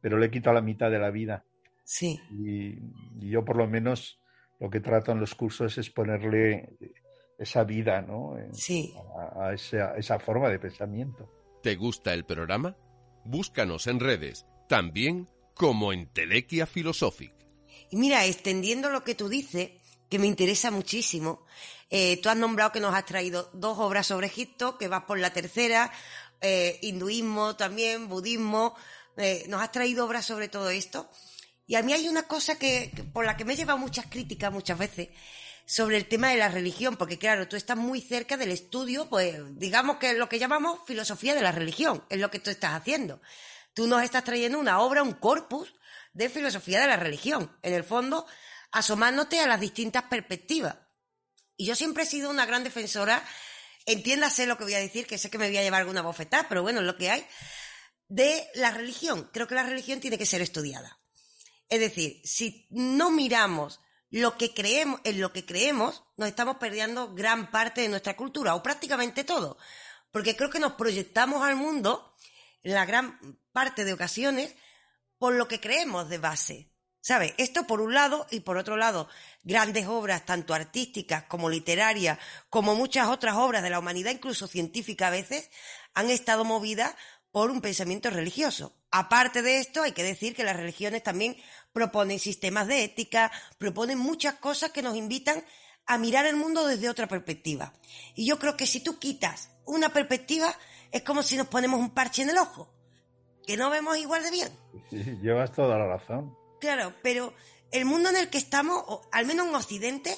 pero le quito la mitad de la vida. Sí. Y, y yo por lo menos lo que trato en los cursos es ponerle esa vida, ¿no? En- Sí. a, a esa, a esa forma de pensamiento. ¿Te gusta el programa? Búscanos en redes, también como Entelequia Philosophic. Y mira, extendiendo lo que tú dices, que me interesa muchísimo. Eh, tú has nombrado que nos has traído dos obras sobre Egipto, que vas por la tercera, eh, hinduismo también, budismo, eh, nos has traído obras sobre todo esto. Y a mí hay una cosa que, por la que me he llevado muchas críticas muchas veces sobre el tema de la religión, porque claro, tú estás muy cerca del estudio, pues digamos que es lo que llamamos filosofía de la religión, es lo que tú estás haciendo. Tú nos estás trayendo una obra, un corpus de filosofía de la religión, en el fondo, asomándote a las distintas perspectivas. Y yo siempre he sido una gran defensora, entiéndase lo que voy a decir, que sé que me voy a llevar alguna bofetada, pero bueno, es lo que hay, de la religión. Creo que la religión tiene que ser estudiada. Es decir, si no miramos lo que creemos, en lo que creemos, nos estamos perdiendo gran parte de nuestra cultura, o prácticamente todo. Porque creo que nos proyectamos al mundo, en la gran parte de ocasiones, por lo que creemos de base. ¿Sabes? Esto por un lado y por otro lado, grandes obras, tanto artísticas como literarias, como muchas otras obras de la humanidad, incluso científicas a veces, han estado movidas por un pensamiento religioso. Aparte de esto, hay que decir que las religiones también proponen sistemas de ética, proponen muchas cosas que nos invitan a mirar el mundo desde otra perspectiva. Y yo creo que si tú quitas una perspectiva, es como si nos ponemos un parche en el ojo, que no vemos igual de bien. Sí, llevas toda la razón. Claro, pero el mundo en el que estamos, o al menos en Occidente,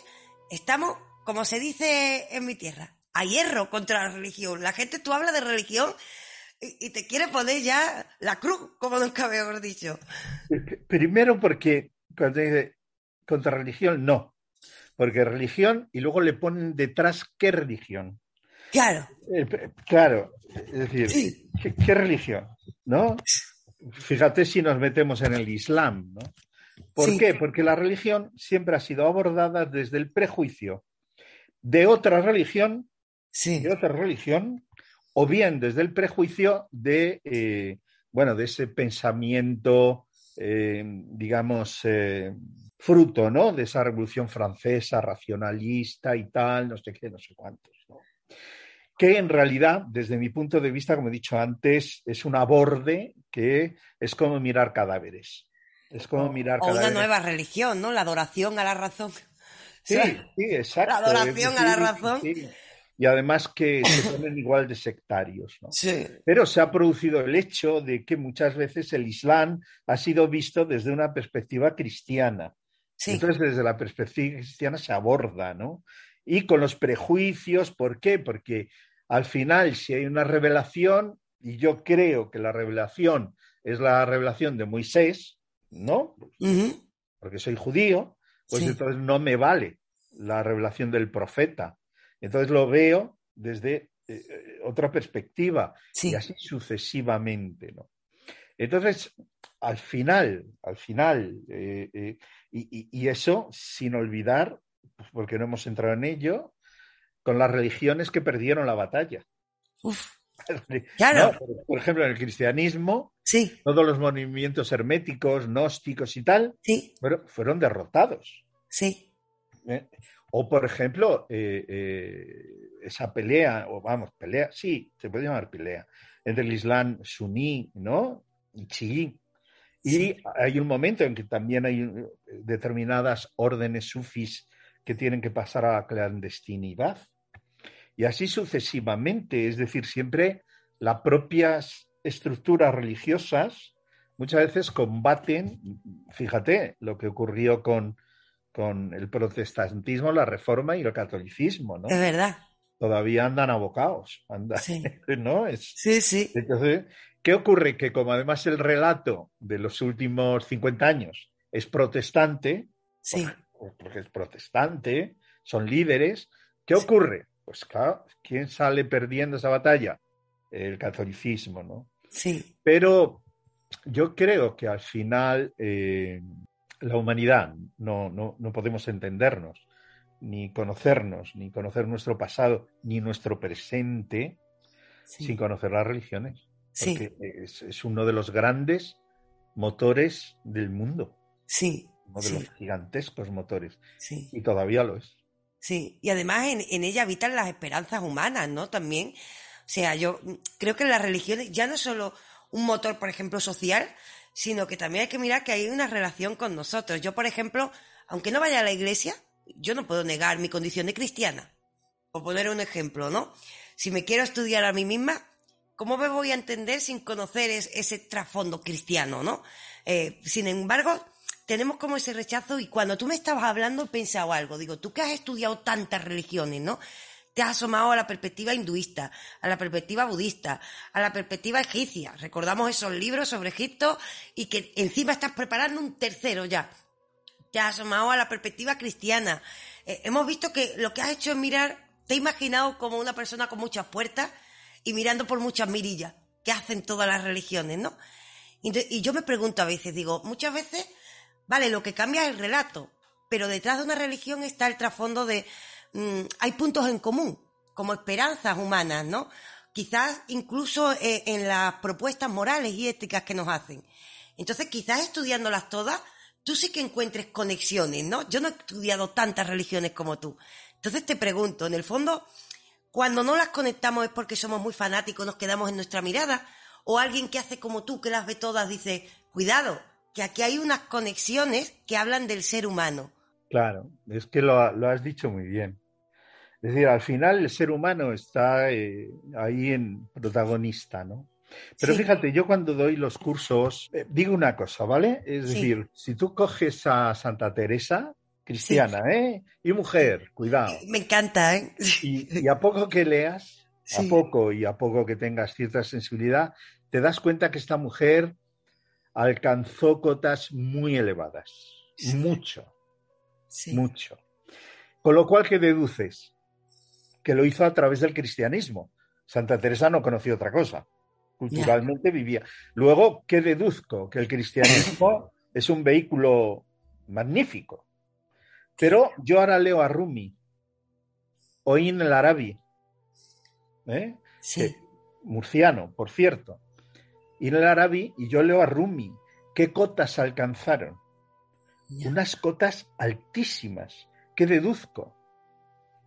estamos, como se dice en mi tierra, a hierro contra la religión. La gente, tú hablas de religión y, te quiere poner ya la cruz, como nunca habíamos dicho. Primero porque cuando dice contra religión, no. Porque religión y luego le ponen detrás qué religión. Claro. Eh, claro, es decir, ¿qué, religión? ¿No? Fíjate si nos metemos en el Islam, ¿no? ¿Por qué? Porque la religión siempre ha sido abordada desde el prejuicio de otra religión, de otra religión, o bien desde el prejuicio de, eh, bueno, de ese pensamiento, eh, digamos, eh, fruto, ¿no? De esa revolución francesa, racionalista y tal, no sé qué, no sé cuántos, Que en realidad, desde mi punto de vista, como he dicho antes, es un aborde que es como mirar cadáveres. Es como mirar o una nueva religión, ¿no? La adoración a la razón. Sí, sí, exacto. La adoración a la razón y además que se ponen igual de sectarios. ¿no? Pero se ha producido el hecho de que muchas veces el Islam ha sido visto desde una perspectiva cristiana. Entonces, desde la perspectiva cristiana se aborda, ¿no? Y con los prejuicios, ¿por qué? Porque al final, si hay una revelación, y yo creo que la revelación es la revelación de Moisés, ¿no? Porque soy judío, pues entonces no me vale la revelación del profeta. Entonces lo veo desde eh, eh, otra perspectiva y así sucesivamente, ¿no? Entonces, al final, al final, eh, y, eso sin olvidar, porque no hemos entrado en ello, con las religiones que perdieron la batalla. claro. Por ejemplo, en el cristianismo, todos los movimientos herméticos, gnósticos y tal, fueron, derrotados. Sí. O, por ejemplo, eh, eh, esa pelea, o vamos, pelea, sí, se puede llamar pelea, entre el Islam suní, ¿no? Y chií. Y hay un momento en que también hay eh, determinadas órdenes sufis que tienen que pasar a la clandestinidad. Y así sucesivamente, es decir, siempre las propias estructuras religiosas muchas veces combaten, fíjate lo que ocurrió con con el protestantismo, la reforma y el catolicismo, ¿no? Es verdad. Todavía andan abocados, andan, sí. ¿no? sí, sí. Entonces, ¿qué ocurre? Que como además el relato de los últimos 50 años es protestante, sí. Porque es protestante, son líderes, ¿qué ocurre? Pues claro, ¿quién sale perdiendo esa batalla? El catolicismo, ¿no? Sí. Pero yo creo que al final eh, la humanidad, no, no, no podemos entendernos, ni conocernos, ni conocer nuestro pasado, ni nuestro presente, sin conocer las religiones. Porque es, uno de los grandes motores del mundo. Sí. Uno de los gigantescos motores. Sí. Y todavía lo es. Sí, y además en, en, ella habitan las esperanzas humanas, ¿no? También. O sea, yo creo que las religiones ya no es solo un motor, por ejemplo, social, sino que también hay que mirar que hay una relación con nosotros. Yo, por ejemplo, aunque no vaya a la iglesia, yo no puedo negar mi condición de cristiana. Por poner un ejemplo, ¿no? Si me quiero estudiar a mí misma, ¿cómo me voy a entender sin conocer ese trasfondo cristiano, ¿no? Eh, sin embargo, tenemos como ese rechazo y cuando tú me estabas hablando he pensado algo. Digo, tú que has estudiado tantas religiones, ¿no? Te has asomado a la perspectiva hinduista, a la perspectiva budista, a la perspectiva egipcia. Recordamos esos libros sobre Egipto y que encima estás preparando un tercero ya. Te has asomado a la perspectiva cristiana. Eh, hemos visto que lo que has hecho es mirar, te he imaginado como una persona con muchas puertas y mirando por muchas mirillas que hacen todas las religiones, ¿no? Y yo me pregunto a veces, digo, muchas veces Vale, lo que cambia es el relato, pero detrás de una religión está el trasfondo de... Mm, hay puntos en común, como esperanzas humanas, ¿no? Quizás incluso eh, en las propuestas morales y éticas que nos hacen. Entonces, quizás estudiándolas todas, tú sí que encuentres conexiones, ¿no? Yo no he estudiado tantas religiones como tú. Entonces te pregunto, en el fondo, cuando no las conectamos es porque somos muy fanáticos, nos quedamos en nuestra mirada, o alguien que hace como tú, que las ve todas, dice, cuidado, que aquí hay unas conexiones que hablan del ser humano. Claro, es que lo, has dicho muy bien. Es decir, al final el ser humano está eh, ahí en protagonista, ¿no? Pero fíjate, yo cuando doy los cursos, eh, digo una cosa, ¿vale? Es decir, si tú coges a Santa Teresa, cristiana, ¿eh? Y mujer, cuidado. Me encanta, ¿eh? Y, y a poco que leas, a poco y a poco que tengas cierta sensibilidad, te das cuenta que esta mujer alcanzó cotas muy elevadas. Mucho. Mucho. Con lo cual, ¿qué deduces? Que lo hizo a través del cristianismo. Santa Teresa no conocía otra cosa. Culturalmente vivía. Luego, ¿qué deduzco? Que el cristianismo es un vehículo magnífico. Pero yo ahora leo a Rumi, oí en el Arabi, ¿eh? murciano, por cierto, y el Arabi y yo leo a Rumi. ¿Qué cotas alcanzaron? Unas cotas altísimas. ¿Qué deduzco?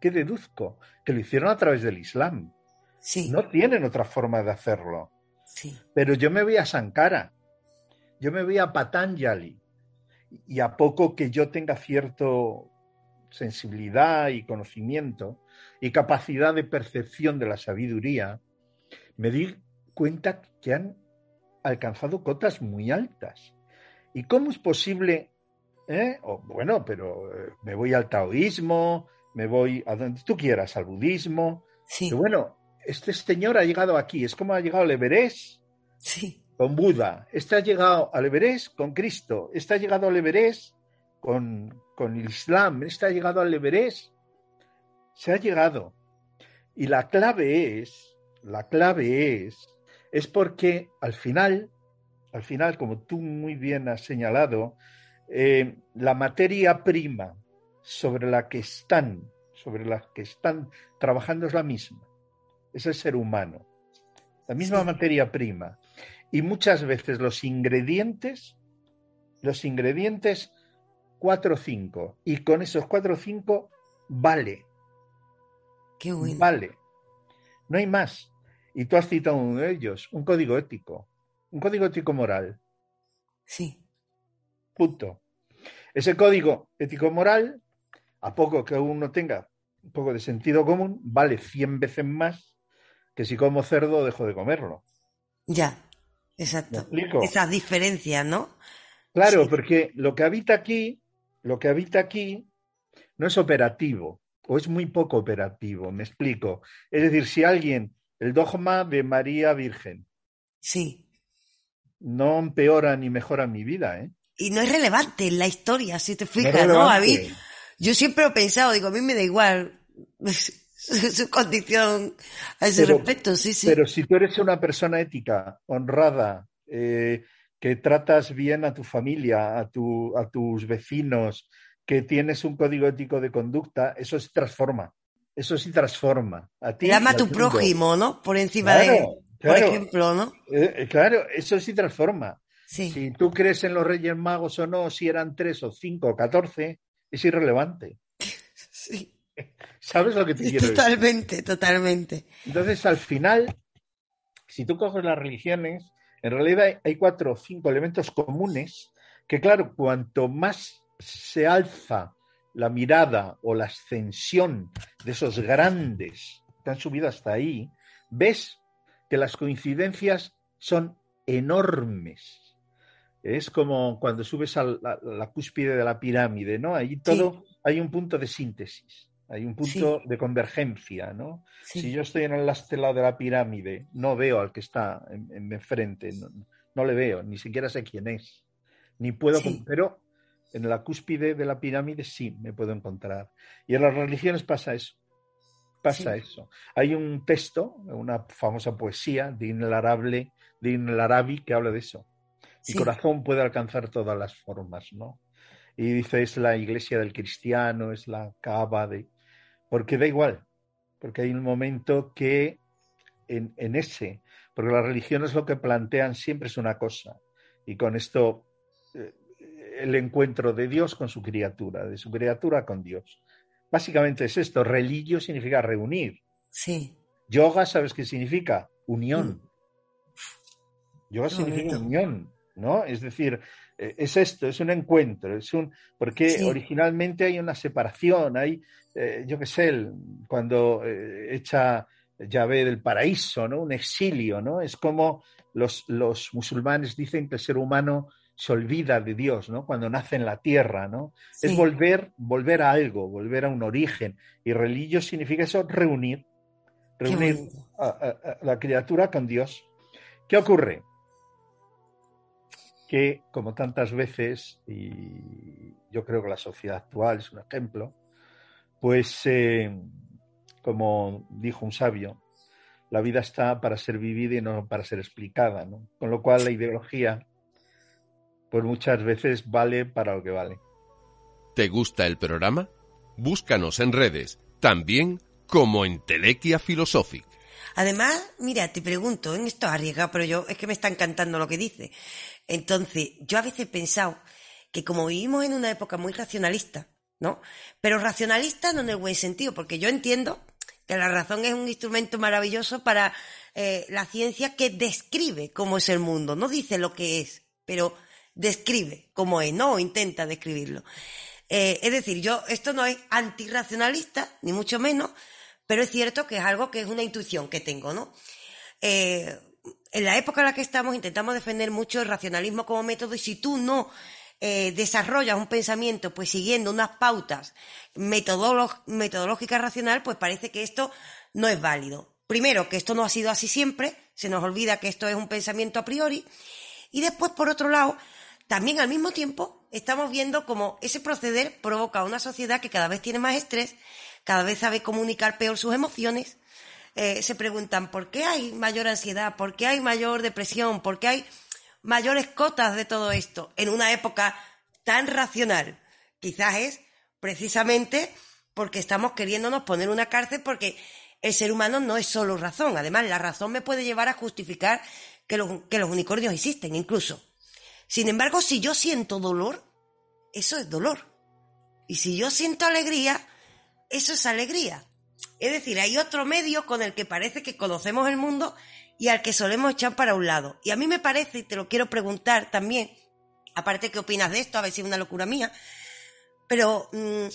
¿Qué deduzco? Que lo hicieron a través del Islam. Sí. No tienen otra forma de hacerlo. Sí. Pero yo me voy a Sankara, yo me voy a Patanjali, y a poco que yo tenga cierto sensibilidad y conocimiento y capacidad de percepción de la sabiduría, me di cuenta que han alcanzado cotas muy altas. ¿Y cómo es posible? Eh? bueno, pero eh, me voy al taoísmo, me voy a donde tú quieras, al budismo. Sí. bueno, este señor ha llegado aquí, es como ha llegado al Everest sí. con Buda, este ha llegado al Everest con Cristo, este ha llegado al Everest con, con el Islam, este ha llegado al Everest. Se ha llegado. Y la clave es, la clave es es porque al final, al final, como tú muy bien has señalado, eh, la materia prima sobre la que están, sobre la que están trabajando es la misma, es el ser humano, la misma materia prima. Y muchas veces los ingredientes, los ingredientes cuatro o cinco, y con esos cuatro o cinco vale. Qué bueno. Vale. No hay más. Y tú has citado uno de ellos, un código ético, un código ético moral. Sí. Punto. Ese código ético moral, a poco que uno tenga un poco de sentido común, vale 100 veces más que si como cerdo dejo de comerlo. Ya, exacto. Esas diferencias, ¿no? Claro, porque lo que habita aquí, lo que habita aquí no es operativo o es muy poco operativo, me explico. Es decir, si alguien el dogma de María Virgen. Sí. No empeora ni mejora mi vida, ¿eh? Y no es relevante en la historia, si te fijas, ¿no? A mí, yo siempre he pensado, digo, a mí me da igual su, condición a ese respecto, sí, sí. Pero si tú eres una persona ética, honrada, eh, que tratas bien a tu familia, a, tu, a tus vecinos, que tienes un código ético de conducta, eso se transforma eso sí transforma. A ti Llama a tu prójimo, ¿no? Por encima de, por ejemplo, ¿no? Eh, eh, claro, eso sí transforma. Si tú crees en los Reyes Magos o no, si eran tres o cinco o catorce, es irrelevante. Sí. ¿Sabes lo que te quiero decir? Totalmente, totalmente. Entonces, al final, si tú coges las religiones, en realidad hay cuatro o cinco elementos comunes que, claro, cuanto más se alza la mirada o la ascensión de esos grandes que han subido hasta ahí, ves que las coincidencias son enormes. Es como cuando subes a la, cúspide de la pirámide, ¿no? Ahí todo hay un punto de síntesis, hay un punto de convergencia, ¿no? Si yo estoy en el lado de la pirámide, no veo al que está en, mi frente, no, le veo, ni siquiera sé quién es, ni puedo, pero en la cúspide de la pirámide sí me puedo encontrar. Y en las religiones pasa eso. Pasa eso. Hay un texto, una famosa poesía de Inlarable, de Inlarabi, que habla de eso. Mi corazón puede alcanzar todas las formas, ¿no? Y dice, es la iglesia del cristiano, es la cava de... Porque da igual, porque hay un momento que en, en ese, porque las religiones lo que plantean siempre es una cosa, y con esto el encuentro de Dios con su criatura, de su criatura con Dios. Básicamente es esto. Religio significa reunir. Sí. Yoga, ¿sabes qué significa? Unión. Mm. Yoga significa unión, ¿no? Es decir, eh, es esto, es un encuentro, es un porque originalmente hay una separación, hay, eh, yo qué sé, cuando eh, echa llave del paraíso, ¿no? Un exilio, ¿no? Es como los, los musulmanes dicen que el ser humano se olvida de Dios, ¿no? Cuando nace en la tierra, ¿no? Es volver, volver a algo, volver a un origen. Y religio significa eso, reunir, reunir a, la criatura con Dios. ¿Qué ocurre? Que, como tantas veces, y yo creo que la sociedad actual es un ejemplo, pues, eh, como dijo un sabio, la vida está para ser vivida y no para ser explicada, ¿no? Con lo cual la ideología pues muchas veces vale para lo que vale. ¿Te gusta el programa? Búscanos en redes, también como en Telequia Philosophic. Además, mira, te pregunto, en esto arriesgado, pero yo es que me está encantando lo que dice. Entonces, yo a veces he pensado que como vivimos en una época muy racionalista, ¿no? Pero racionalista no en el buen sentido, porque yo entiendo que la razón es un instrumento maravilloso para eh, la ciencia que describe cómo es el mundo, no dice lo que es, pero describe cómo es, no intenta describirlo. Eh, es decir, yo, esto no es antirracionalista, ni mucho menos, pero es cierto que es algo que es una intuición que tengo, ¿no? Eh, en la época en la que estamos intentamos defender mucho el racionalismo como método y si tú no eh, desarrollas un pensamiento pues siguiendo unas pautas metodológicas racional, pues parece que esto no es válido. Primero, que esto no ha sido así siempre, se nos olvida que esto es un pensamiento a priori, y después, por otro lado, también al mismo tiempo estamos viendo cómo ese proceder provoca una sociedad que cada vez tiene más estrés, cada vez sabe comunicar peor sus emociones. Eh, se preguntan por qué hay mayor ansiedad, por qué hay mayor depresión, por qué hay mayores cotas de todo esto en una época tan racional. Quizás es precisamente porque estamos queriéndonos poner una cárcel porque el ser humano no es solo razón. Además, la razón me puede llevar a justificar que los unicornios existen incluso. Sin embargo, si yo siento dolor, eso es dolor. Y si yo siento alegría, eso es alegría. Es decir, hay otro medio con el que parece que conocemos el mundo y al que solemos echar para un lado. Y a mí me parece, y te lo quiero preguntar también, aparte qué opinas de esto, a ver si es una locura mía, pero mm,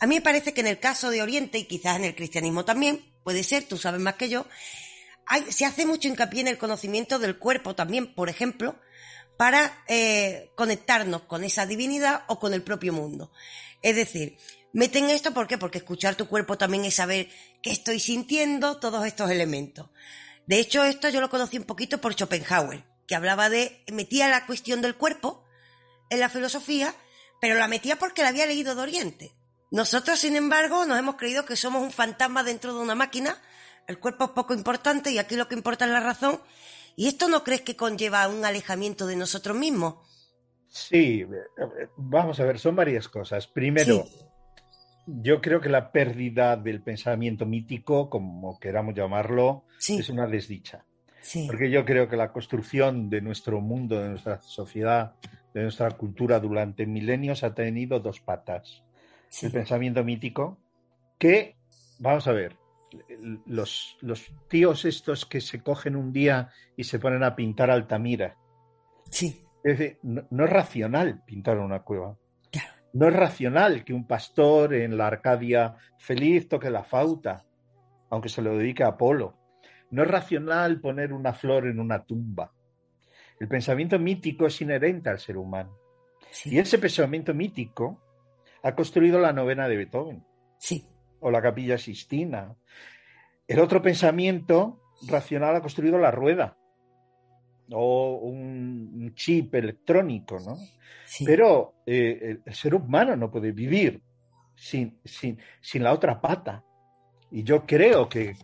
a mí me parece que en el caso de Oriente, y quizás en el cristianismo también, puede ser, tú sabes más que yo, se hace mucho hincapié en el conocimiento del cuerpo también, por ejemplo, para eh, conectarnos con esa divinidad o con el propio mundo. Es decir, meten esto ¿por qué? porque escuchar tu cuerpo también es saber qué estoy sintiendo, todos estos elementos. De hecho, esto yo lo conocí un poquito por Schopenhauer, que hablaba de, metía la cuestión del cuerpo en la filosofía, pero la metía porque la había leído de Oriente. Nosotros, sin embargo, nos hemos creído que somos un fantasma dentro de una máquina, el cuerpo es poco importante y aquí lo que importa es la razón, ¿Y esto no crees que conlleva un alejamiento de nosotros mismos? Sí, vamos a ver, son varias cosas. Primero, yo creo que la pérdida del pensamiento mítico, como queramos llamarlo, es una desdicha. Porque yo creo que la construcción de nuestro mundo, de nuestra sociedad, de nuestra cultura durante milenios ha tenido dos patas. El pensamiento mítico, que, vamos a ver, los, los tíos estos que se cogen un día y se ponen a pintar Altamira. Sí. Es decir, no, es racional pintar una cueva. No es racional que un pastor en la Arcadia feliz toque la flauta, aunque se lo dedique a Apolo. No es racional poner una flor en una tumba. El pensamiento mítico es inherente al ser humano. Y ese pensamiento mítico ha construido la novena de Beethoven. Sí. O la capilla Sistina. El otro pensamiento racional ha construido la rueda o un chip electrónico, ¿no? Pero eh, el ser humano no puede vivir sin, sin, sin, la otra pata. Y yo creo que,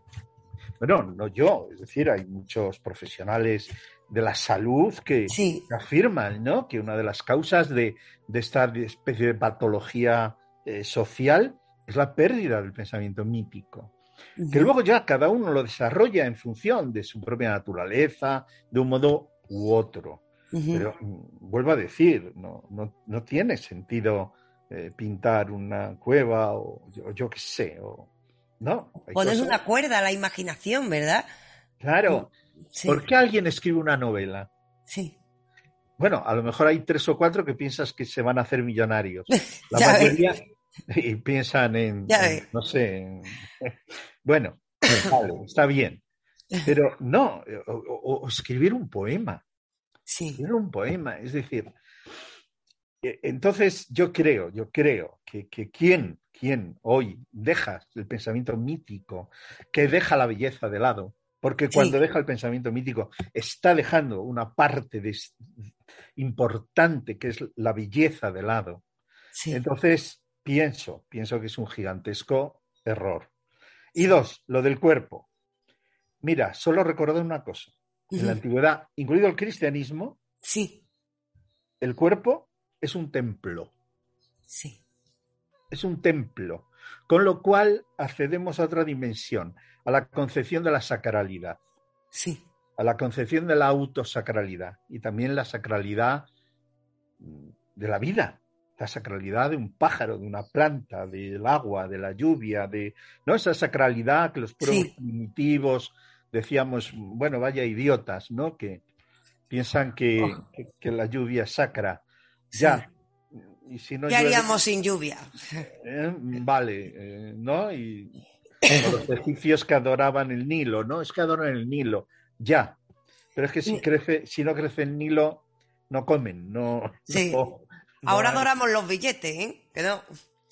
bueno, no yo, es decir, hay muchos profesionales de la salud que, afirman ¿no? que una de las causas de, de esta especie de patología eh, social es la pérdida del pensamiento mítico que luego ya cada uno lo desarrolla en función de su propia naturaleza, de un modo u otro. Pero mm, vuelvo a decir, no, no, tiene sentido eh, pintar una cueva o yo, qué sé, o no. Pones una cuerda a la imaginación, ¿verdad? Claro. ¿Por qué alguien escribe una novela? Sí. Bueno, a lo mejor hay tres o cuatro que piensas que se van a hacer millonarios. La mayoría, y piensan en, no sé, bueno, está bien, pero no, o, escribir un poema, sí. escribir un poema, es decir, e, entonces yo creo, yo creo que, que quien, quien hoy deja el pensamiento mítico, que deja la belleza de lado, porque cuando deja el pensamiento mítico está dejando una parte de, importante que es la belleza de lado. Entonces, Pienso, pienso que es un gigantesco error. Y dos, lo del cuerpo. Mira, solo recordar una cosa. En la antigüedad, incluido el cristianismo, sí. el cuerpo es un templo. Sí. Es un templo. Con lo cual accedemos a otra dimensión, a la concepción de la sacralidad. Sí. A la concepción de la autosacralidad y también la sacralidad de la vida la sacralidad de un pájaro, de una planta, del agua, de la lluvia, de ¿no? esa sacralidad que los primitivos decíamos, bueno, vaya idiotas, ¿no? Que piensan que, oh. la lluvia es sacra. Ya. Y si no ¿Qué haríamos sin lluvia? Eh, vale, eh, ¿no? Y los egipcios que adoraban el Nilo, ¿no? Es que adoran el Nilo. Ya. Pero es que si crece, si no crece el Nilo, no comen, no, no Ahora adoramos los billetes, ¿eh? Que no.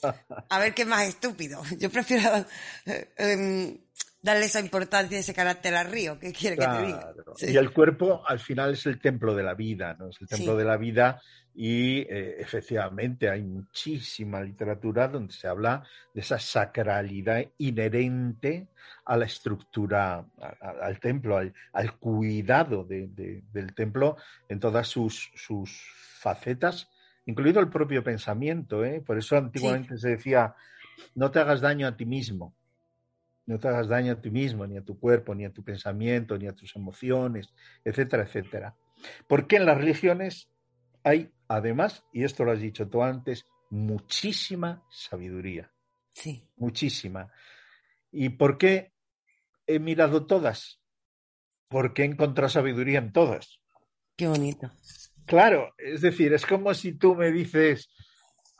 A ver qué más estúpido. Yo prefiero eh, em, darle esa importancia, y ese carácter al río. ¿Qué quiere que te diga? Y el cuerpo al final es el templo de la vida, ¿no? Es el templo de la vida y eh, efectivamente hay muchísima literatura donde se habla de esa sacralidad inherente a la estructura, al templo, al, cuidado del templo en todas sus, sus facetas incluido el propio pensamiento. ¿eh? Por eso antiguamente se decía, no te hagas daño a ti mismo, no te hagas daño a ti mismo, ni a tu cuerpo, ni a tu pensamiento, ni a tus emociones, etcétera, etcétera. Porque en las religiones hay, además, y esto lo has dicho tú antes, muchísima sabiduría. Sí. Muchísima. ¿Y por qué he mirado todas? Porque he encontrado sabiduría en todas. Qué bonito. Claro, es decir, es como si tú me dices,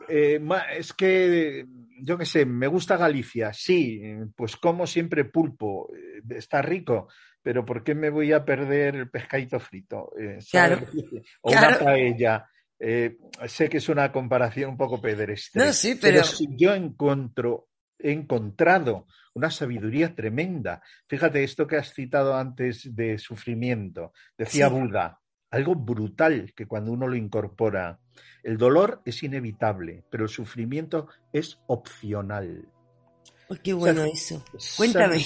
eh, es que, yo qué sé, me gusta Galicia, sí, pues como siempre pulpo, eh, está rico, pero ¿por qué me voy a perder el pescadito frito? Eh, claro. O una paella. sé que es una comparación un poco pedestre, no, sí, pero... si yo encuentro, he encontrado una sabiduría tremenda. Fíjate, esto que has citado antes de sufrimiento, decía Buda, algo brutal que cuando uno lo incorpora. El dolor es inevitable, pero el sufrimiento es opcional. qué bueno eso. Cuéntame.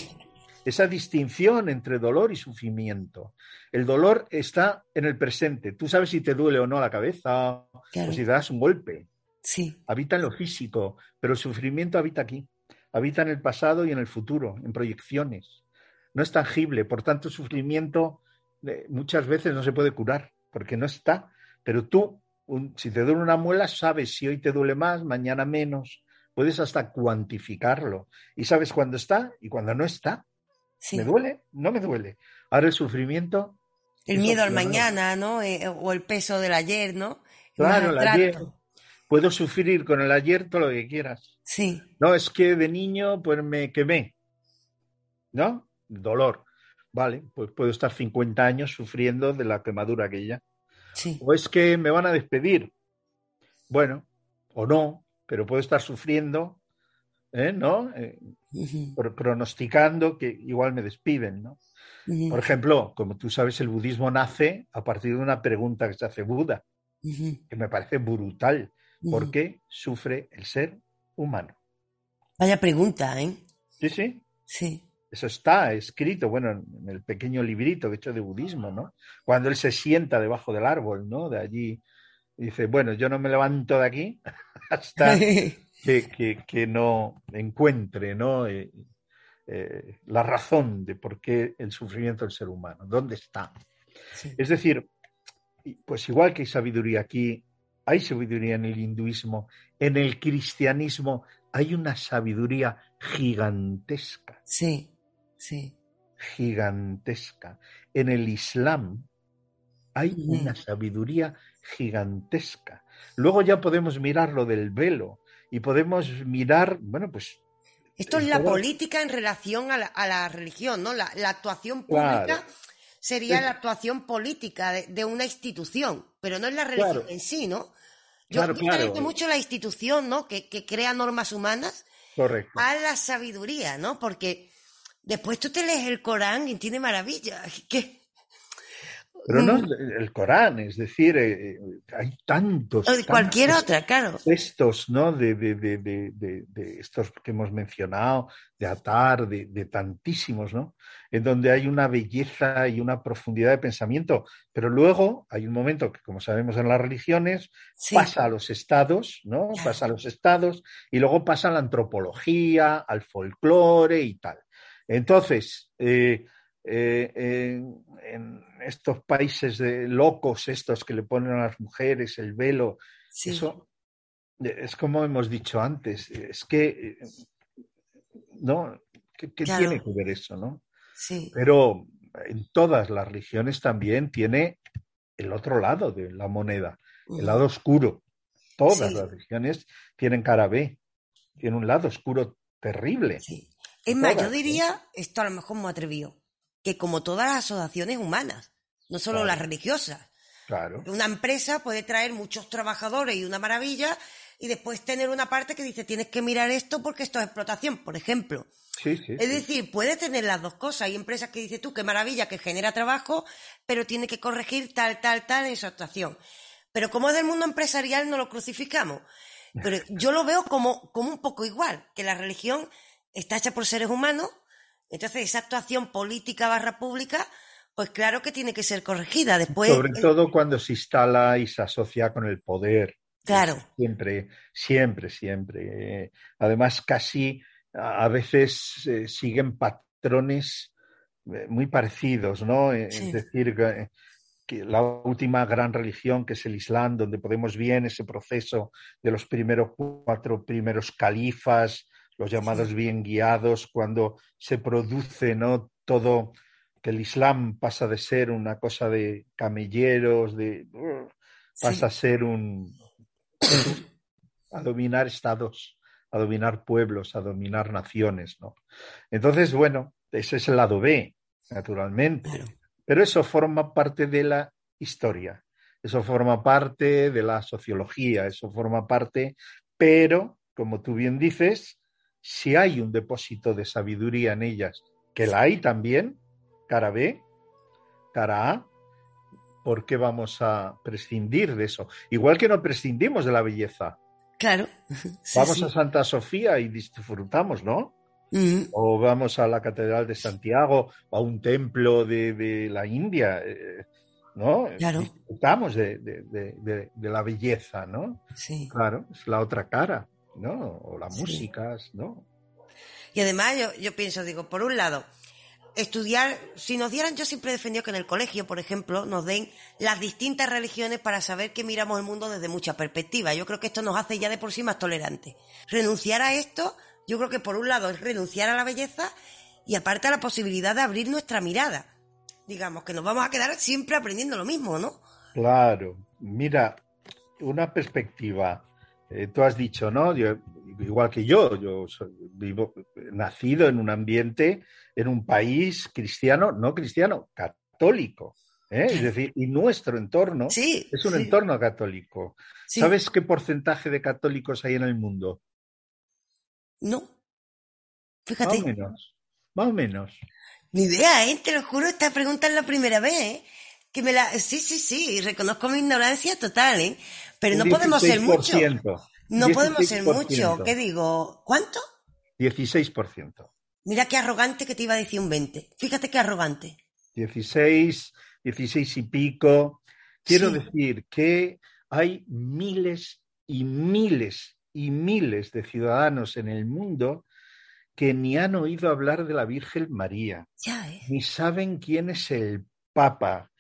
Esa, distinción entre dolor y sufrimiento. El dolor está en el presente. Tú sabes si te duele o no la cabeza o si te das un golpe. Sí. Habita en lo físico, pero el sufrimiento habita aquí. Habita en el pasado y en el futuro, en proyecciones. No es tangible, por tanto, el sufrimiento muchas veces no se puede curar porque no está. Pero tú, si te duele una muela, sabes si hoy te duele más, mañana menos. Puedes hasta cuantificarlo. Y sabes cuándo está y cuándo no está. ¿Me duele? No me duele. Ahora el sufrimiento. El miedo al mañana, ¿no? Eh, o el peso del ayer, ¿no? Claro, el ayer. puedo sufrir con el ayer todo lo que quieras. Sí. No, es que de niño pues me quemé. ¿No? Dolor. Vale, pues puedo estar 50 años sufriendo de la quemadura aquella. Sí. O es que me van a despedir. Bueno, o no, pero puedo estar sufriendo, ¿eh? ¿no? Eh, pro- pronosticando que igual me despiden, ¿no? Por ejemplo, como tú sabes, el budismo nace a partir de una pregunta que se hace Buda, que me parece brutal. ¿Por qué sufre el ser humano? Vaya pregunta, ¿eh? Sí, sí. Sí. Eso está escrito, bueno, en el pequeño librito he hecho de budismo, ¿no? Cuando él se sienta debajo del árbol, ¿no? De allí, dice, bueno, yo no me levanto de aquí hasta que, que- que no encuentre, ¿no? Eh, eh, la razón de por qué el sufrimiento del ser humano, ¿dónde está? Sí. Es decir, pues igual que hay sabiduría aquí, hay sabiduría en el hinduismo, en el cristianismo hay una sabiduría gigantesca Sí, sí. gigantesca. En el Islam hay una sabiduría gigantesca. Luego ya podemos mirar lo del velo y podemos mirar, bueno, pues Esto es la todo- política en relación a la, a la religión, ¿no? La, la actuación pública Claro. sería la actuación política de, de una institución, pero no es la religión Claro. en sí, ¿no? Yo Claro, claro. mucho la institución, ¿no? Que, que crea normas humanas correcto. a la sabiduría, ¿no? Porque después tú te lees el Corán y tiene maravillas. ¿Qué? Pero no Mm. el Corán, es decir, eh, eh, hay tantos, O de cualquier tantos otra, claro. textos, ¿no? De, de, de, de, estos que hemos mencionado, de Atar, de, tantísimos, ¿no? En donde hay una belleza y una profundidad de pensamiento. Pero luego hay un momento que, como sabemos en las religiones, Sí. pasa a los estados, ¿no? Pasa a los estados y luego pasa a la antropología, al folclore y tal. Entonces, eh, eh, en, en estos países de locos, estos que le ponen a las mujeres el velo, Sí. eso eh, es como hemos dicho antes, es que, eh, ¿no? ¿Qué, qué Claro. tiene que ver eso, no? Sí. Pero en todas las religiones también tiene el otro lado de la moneda, el lado oscuro. Todas Sí. las religiones tienen cara B, tienen un lado oscuro terrible. Sí. Es más, yo diría, esto a lo mejor me atrevió, que como todas las asociaciones humanas, no solo Claro. las religiosas, Claro. una empresa puede traer muchos trabajadores y una maravilla y después tener una parte que dice tienes que mirar esto porque esto es explotación, por ejemplo. Sí, sí. Es sí. decir, puede tener las dos cosas. Hay empresas que dices tú, qué maravilla, que genera trabajo, pero tiene que corregir tal, tal, tal en su actuación. Pero como es del mundo empresarial, no lo crucificamos. Pero yo lo veo como, como un poco igual, que la religión está hecha por seres humanos, entonces esa actuación política barra pública, pues claro que tiene que ser corregida. Después, Sobre eh, todo cuando se instala y se asocia con el poder. Claro. Siempre, siempre, siempre. Eh, Además, casi a veces eh, siguen patrones muy parecidos, ¿no? Sí. Es decir, que, que la última gran religión, que es el Islam, donde podemos bien ese proceso de los primeros cuatro primeros califas, los llamados bien guiados, cuando se produce, ¿no? Todo, que el Islam pasa de ser una cosa de camelleros, de pasa a ser un a dominar estados, a dominar pueblos, a dominar naciones, ¿no? Entonces, bueno, ese es el lado B, naturalmente. Pero eso forma parte de la historia, eso forma parte de la sociología, eso forma parte, pero, como tú bien dices, si hay un depósito de sabiduría en ellas, que la hay también, cara B, cara A, ¿por qué vamos a prescindir de eso? Igual que no prescindimos de la belleza. claro. Sí, vamos sí. a Santa Sofía y disfrutamos, ¿no? Mm, O vamos a la Catedral de Santiago o a un templo de, de la India, eh, ¿no? Claro. Disfrutamos de- de la belleza, ¿no? sí. Claro, es la otra cara, ¿no? O las Sí. músicas, ¿no? Y además yo, yo pienso, digo, por un lado, estudiar, si nos dieran, yo siempre he defendido que en el colegio, por ejemplo, nos den las distintas religiones para saber que miramos el mundo desde mucha perspectiva. Yo creo que esto nos hace ya de por sí más tolerantes. Renunciar a esto, yo creo que por un lado es renunciar a la belleza y aparte a la posibilidad de abrir nuestra mirada. Digamos que nos vamos a quedar siempre aprendiendo lo mismo, ¿no? Claro, mira, una perspectiva eh, tú has dicho, ¿no? Yo, igual que yo, yo soy, vivo, nacido en un ambiente, en un país cristiano, no cristiano, católico. ¿eh? Es decir, y nuestro entorno es un entorno católico. ¿Sabes qué porcentaje de católicos hay en el mundo? No. Fíjate. Más o menos. Más o menos. Ni idea, ¿eh? Te lo juro, esta pregunta es la primera vez, ¿eh? Que me la... Sí, sí, sí, reconozco mi ignorancia total, ¿eh? Pero no podemos ser mucho. No podemos ser mucho. ¿Qué digo? ¿Cuánto? 16%. Mira qué arrogante que te iba a decir un 20. Fíjate qué arrogante. 16, 16 y pico. Quiero decir que hay miles y miles y miles de ciudadanos en el mundo que ni han oído hablar de la Virgen María, ¿eh? ni saben quién es el Papa,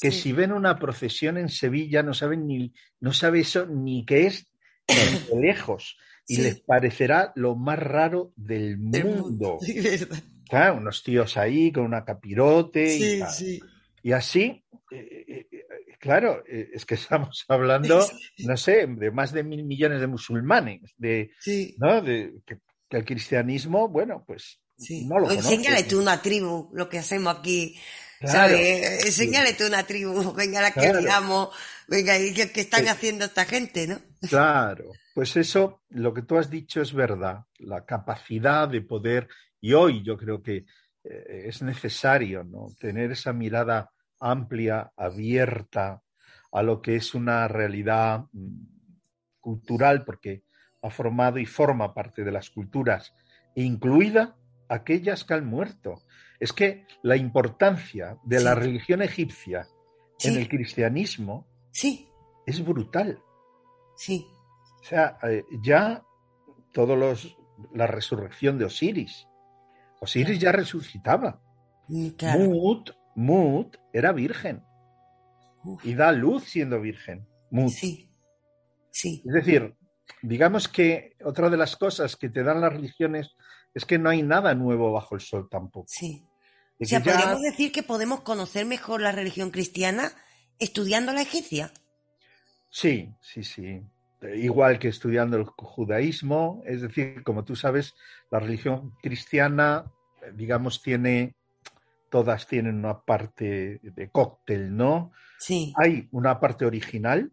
que si ven una procesión en Sevilla no saben ni, no sabe eso ni qué es de lejos. Y les parecerá lo más raro del mundo. unos tíos ahí con una capirote y, y, así, eh, eh, claro, es que estamos hablando, no sé, de más de mil millones de musulmanes, de, ¿no? de que que el cristianismo, bueno, pues no lo conoce. Enséñale tú una tribu, lo que hacemos aquí. ¿Sabes? Enséñale tú una tribu, venga la que digamos, venga, ¿qué, qué están haciendo esta gente, no? Claro, pues eso, lo que tú has dicho es verdad, la capacidad de poder, y hoy yo creo que eh, es necesario, ¿no? Tener esa mirada amplia, abierta a lo que es una realidad mm, cultural, porque ha formado y forma parte de las culturas, incluida aquellas que han muerto. Es que la importancia de la religión egipcia en el cristianismo sí. es brutal. Sí. O sea, eh, ya todos los la resurrección de Osiris. Osiris ya resucitaba. Mm, Mut, Mut era virgen. Y da luz siendo virgen. Mut. Sí. Sí. Es decir, digamos que otra de las cosas que te dan las religiones es que no hay nada nuevo bajo el sol tampoco. Sí. O sea, podríamos decir que podemos conocer mejor la religión cristiana estudiando la egipcia. Sí, sí, sí. Igual que estudiando el judaísmo, es decir, como tú sabes, la religión cristiana, digamos, tiene, todas tienen una parte de cóctel, ¿no? Sí. Hay una parte original,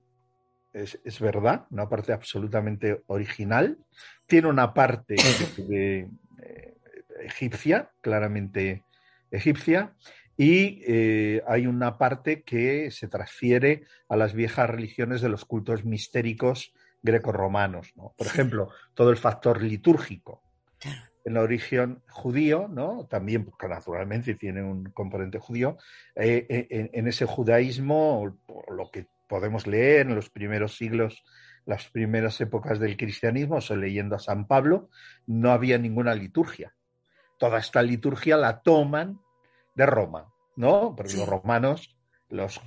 es, verdad, una parte absolutamente original. Tiene una parte de, eh, egipcia, claramente egipcia, y eh, hay una parte que se transfiere a las viejas religiones de los cultos mistéricos grecorromanos. ¿no? Por ejemplo, todo el factor litúrgico. En la origen judío, ¿no? También, porque naturalmente tiene un componente judío, eh, en, en, ese judaísmo, lo que podemos leer en los primeros siglos, las primeras épocas del cristianismo, o leyendo a San Pablo, no había ninguna liturgia. Toda esta liturgia la toman de Roma, ¿no? Porque los romanos, los,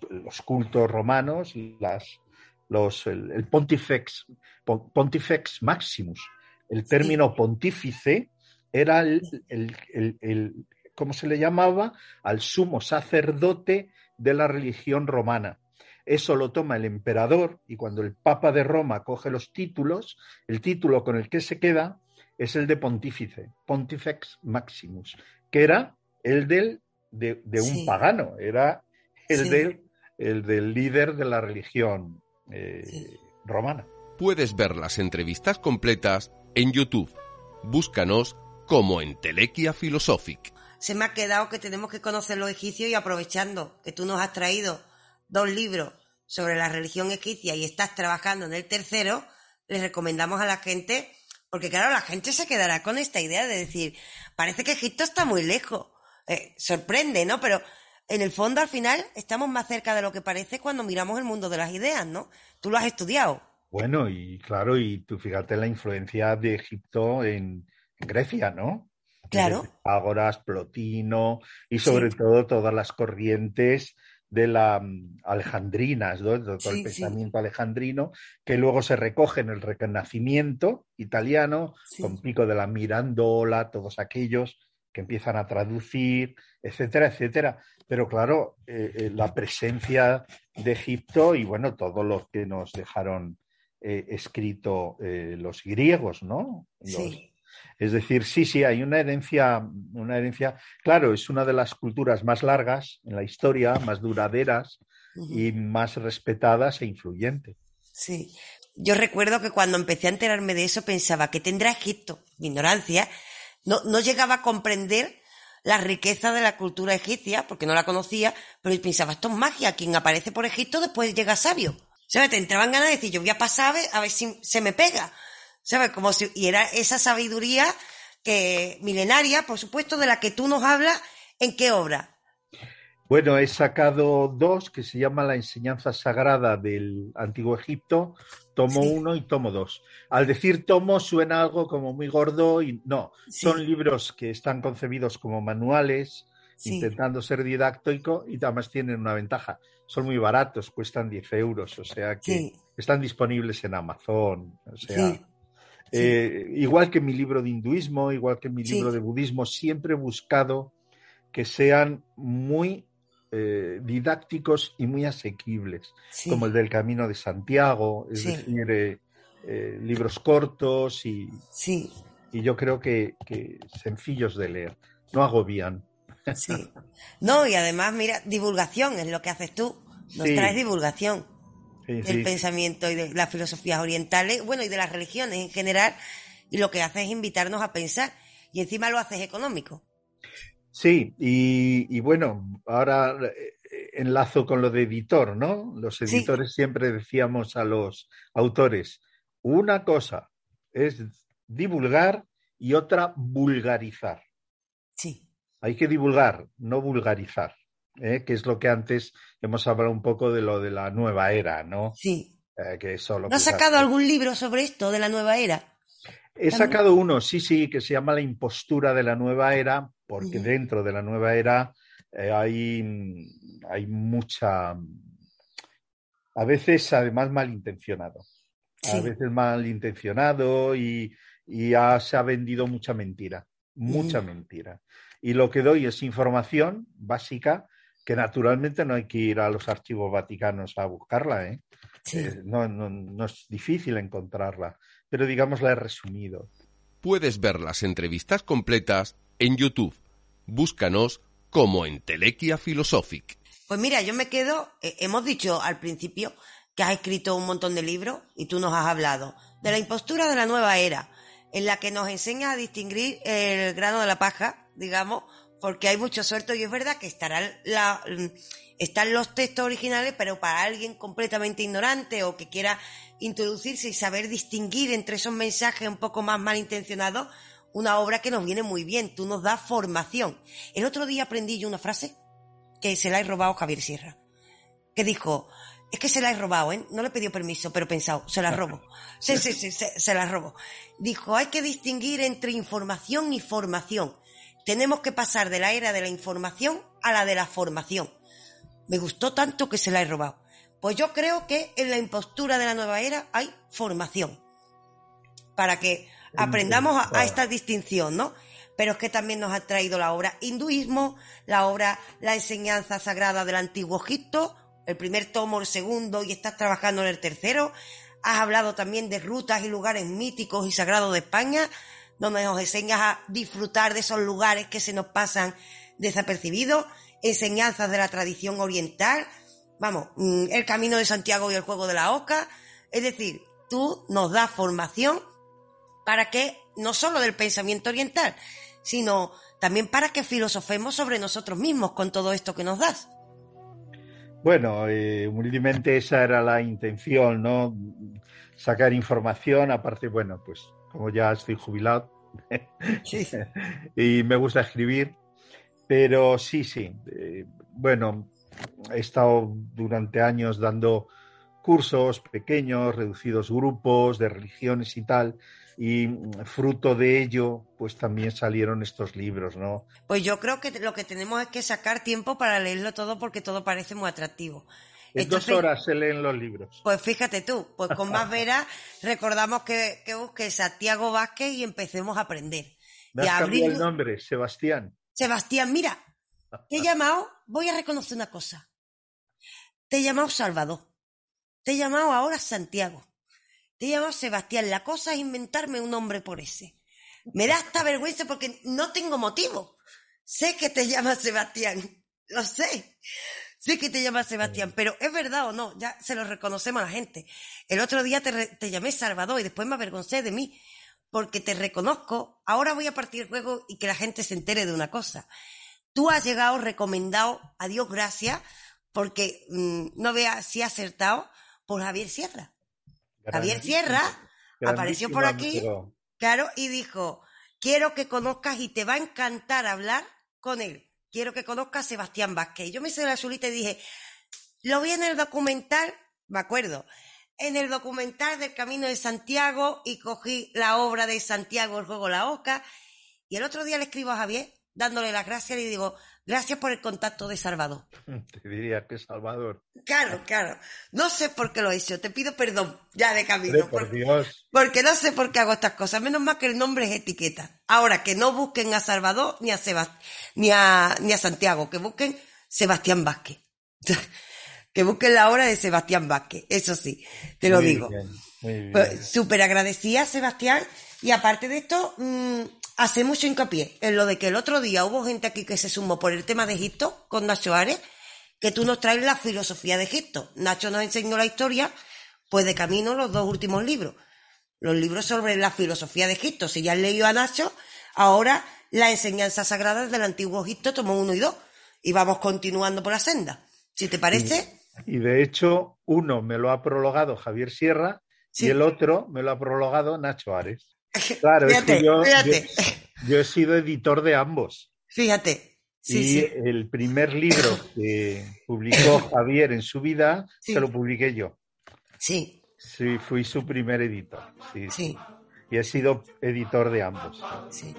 cultos romanos, las, los, el, pontifex, pontifex maximus, el término pontífice era el, el, ¿cómo se le llamaba? Al sumo sacerdote de la religión romana. Eso lo toma el emperador y cuando el Papa de Roma coge los títulos, el título con el que se queda es el de pontífice, Pontifex Maximus, que era el del, de, un pagano, era el, del, el del líder de la religión eh, romana. Puedes ver las entrevistas completas en YouTube. Búscanos como en Telequia Philosophic. Se me ha quedado que tenemos que conocer los egipcios y aprovechando que tú nos has traído dos libros sobre la religión egipcia y estás trabajando en el tercero, les recomendamos a la gente, porque claro, la gente se quedará con esta idea de decir, parece que Egipto está muy lejos. Eh, sorprende, ¿no? Pero en el fondo, al final, estamos más cerca de lo que parece cuando miramos el mundo de las ideas, ¿no? Tú lo has estudiado. Bueno, y claro, y tú fíjate la influencia de Egipto en, Grecia, ¿no? Claro. Ágoras, Plotino y sobre todo todas las corrientes de la mm, alejandrinas, ¿no? todo el pensamiento alejandrino, que luego se recoge en el Renacimiento italiano, con Pico de la Mirandola, todos aquellos que empiezan a traducir, etcétera, etcétera. Pero claro, eh, eh, la presencia de Egipto y bueno, todo lo que nos dejaron eh, escrito eh, los griegos, ¿no? Los- Sí. Es decir, sí, sí, hay una herencia, una herencia, claro, es una de las culturas más largas en la historia, más duraderas y más respetadas e influyentes. Sí. Yo recuerdo que cuando empecé a enterarme de eso pensaba que tendrá Egipto, mi ignorancia, no, no llegaba a comprender la riqueza de la cultura egipcia, porque no la conocía, pero pensaba, esto es magia, quien aparece por Egipto después llega sabio. ¿Sabes? Te entraban ganas de decir, yo voy a pasar a ver, a ver si se me pega. ¿Sabes? Como si, y era esa sabiduría que, milenaria, por supuesto, de la que tú nos hablas, ¿en qué obra? Bueno, he sacado dos que se llaman La enseñanza sagrada del Antiguo Egipto, tomo uno y tomo dos. Al decir tomo suena algo como muy gordo y no, son libros que están concebidos como manuales, Sí. intentando ser didáctico y además tienen una ventaja. Son muy baratos, cuestan 10 euros, o sea que están disponibles en Amazon. O sea, Sí. Eh, igual que mi libro de hinduismo, igual que mi Sí. libro de budismo, siempre he buscado que sean muy eh, didácticos y muy asequibles, Sí. como el del Camino de Santiago, es Sí. decir, eh, eh, libros cortos y, Sí. y yo creo que, que sencillos de leer, no agobian. Sí. No, y además, mira, divulgación es lo que haces tú. Nos traes divulgación Sí, del sí. pensamiento y de las filosofías orientales, bueno, y de las religiones en general, y lo que haces es invitarnos a pensar, y encima lo haces económico. Sí, y, y bueno, ahora eh, enlazo con lo de editor, ¿no? Los editores siempre decíamos a los autores, una cosa es divulgar y otra vulgarizar. Sí. Hay que divulgar, no vulgarizar, ¿eh? que es lo que antes hemos hablado un poco de lo de la nueva era, ¿no? Sí. Eh, que solo ¿No has pues, sacado algún libro sobre esto de la nueva era? He sacado uno, sí, sí, que se llama La impostura de la nueva era, porque dentro de la nueva era eh, hay, hay mucha, a veces además malintencionado, a Sí. veces malintencionado y, y se ha vendido mucha mentira, mucha Mm. mentira. Y lo que doy es información básica que naturalmente no hay que ir a los archivos vaticanos a buscarla, ¿eh? Eh, no, no- no es difícil encontrarla, pero digamos la he resumido. Puedes ver las entrevistas completas en YouTube. Búscanos como Entelequia Philosophic. Pues mira, yo me quedo, eh, hemos dicho al principio que has escrito un montón de libros y tú nos has hablado de la impostura de la nueva era, en la que nos enseñas a distinguir el grano de la paja, digamos, porque hay mucho suelto y es verdad que estarán, la, están los textos originales, pero para alguien completamente ignorante o que quiera introducirse y saber distinguir entre esos mensajes un poco más malintencionados, una obra que nos viene muy bien, tú nos das formación. El otro día aprendí yo una frase que se la he robado Javier Sierra, que dijo, es que se la he robado, ¿eh? No le he permiso, pero he pensado, se la robo. Sí, sí, sí, se, se la robo. Dijo, hay que distinguir entre información y formación. Tenemos que pasar de la era de la información a la de la formación. Me gustó tanto que se la he robado. Pues yo creo que en la impostura de la nueva era hay formación. Para que aprendamos a, a esta distinción, ¿no? Pero es que también nos ha traído la obra hinduismo, la obra La enseñanza sagrada del antiguo Egipto, el primer tomo, el segundo, y estás trabajando en el tercero. Has hablado también de rutas y lugares míticos y sagrados de España, donde nos enseñas a disfrutar de esos lugares que se nos pasan desapercibidos, enseñanzas de la tradición oriental, vamos, mm, el camino de Santiago y el juego de la oca. Es decir, tú nos das formación para que, no solo del pensamiento oriental, sino también para que filosofemos sobre nosotros mismos con todo esto que nos das. Bueno, eh, humildemente esa era la intención, ¿no? Sacar información, aparte, bueno, pues como ya estoy jubilado y me gusta escribir, pero sí, sí, eh, bueno, he estado durante años dando cursos pequeños, reducidos grupos de religiones y tal, y fruto de ello, pues también salieron estos libros, ¿no? Pues yo creo que lo que tenemos es que sacar tiempo para leerlo todo porque todo parece muy atractivo. En Entonces, dos horas se leen los libros. Pues fíjate tú, pues con más veras recordamos que, que busques Santiago Vázquez y empecemos a aprender. Me y has a cambiado abrir... el nombre, Sebastián. Sebastián, mira, te he llamado, voy a reconocer una cosa. Te he llamado Salvador. Te he llamado ahora Santiago. te llamas Sebastián. La cosa es inventarme un nombre por ese. Me da hasta vergüenza porque no tengo motivo. Sé que te llamas Sebastián. Lo sé. Sé que te llamas Sebastián, pero ¿es verdad o no? Ya se lo reconocemos a la gente. El otro día te, re- te llamé Salvador y después me avergoncé de mí porque te reconozco. Ahora voy a partir el juego y que la gente se entere de una cosa. Tú has llegado recomendado, a Dios gracias, porque mm, no veas si has acertado, por Javier Sierra. Javier Sierra apareció por aquí, claro, y dijo, quiero que conozcas y te va a encantar hablar con él. Quiero que conozcas a Sebastián Vázquez. Yo me hice la chulita y dije, lo vi en el documental, me acuerdo, en el documental del Camino de Santiago y cogí la obra de Santiago, el juego La Oca. Y el otro día le escribo a Javier, dándole las gracias, y le digo, gracias por el contacto de Salvador. Te diría que Salvador. Claro, claro. No sé por qué lo he hecho. Te pido perdón ya de camino. Hombre, por porque- Dios. porque no sé por qué hago estas cosas. Menos mal que el nombre es etiqueta. Ahora, que no busquen a Salvador ni a, Sebas- ni a, ni a Santiago, que busquen Sebastián Vázquez. que busquen la obra de Sebastián Vázquez. Eso sí, te lo Muy digo. bien. Pues, Súper agradecida, Sebastián. Y aparte de esto, mm, hace mucho hincapié en lo de que el otro día hubo gente aquí que se sumó por el tema de Egipto con Nacho Ares, que tú nos traes la filosofía de Egipto. Nacho nos enseñó la historia, pues de camino los dos últimos libros. Los libros sobre la filosofía de Egipto. Si ya has leído a Nacho, ahora la enseñanza sagrada del antiguo Egipto tomó uno y dos. Y vamos continuando por la senda. Si te parece, Y de hecho, uno me lo ha prologado Javier Sierra y el otro me lo ha prologado Nacho Ares. Claro, es que yo, fíjate. yo- yo he sido editor de ambos. fíjate. Sí, y sí. el primer libro que publicó Javier en su vida, Sí. se lo publiqué yo. Sí. Sí, fui su primer editor. Sí. Sí. Y he sido editor de ambos. Sí.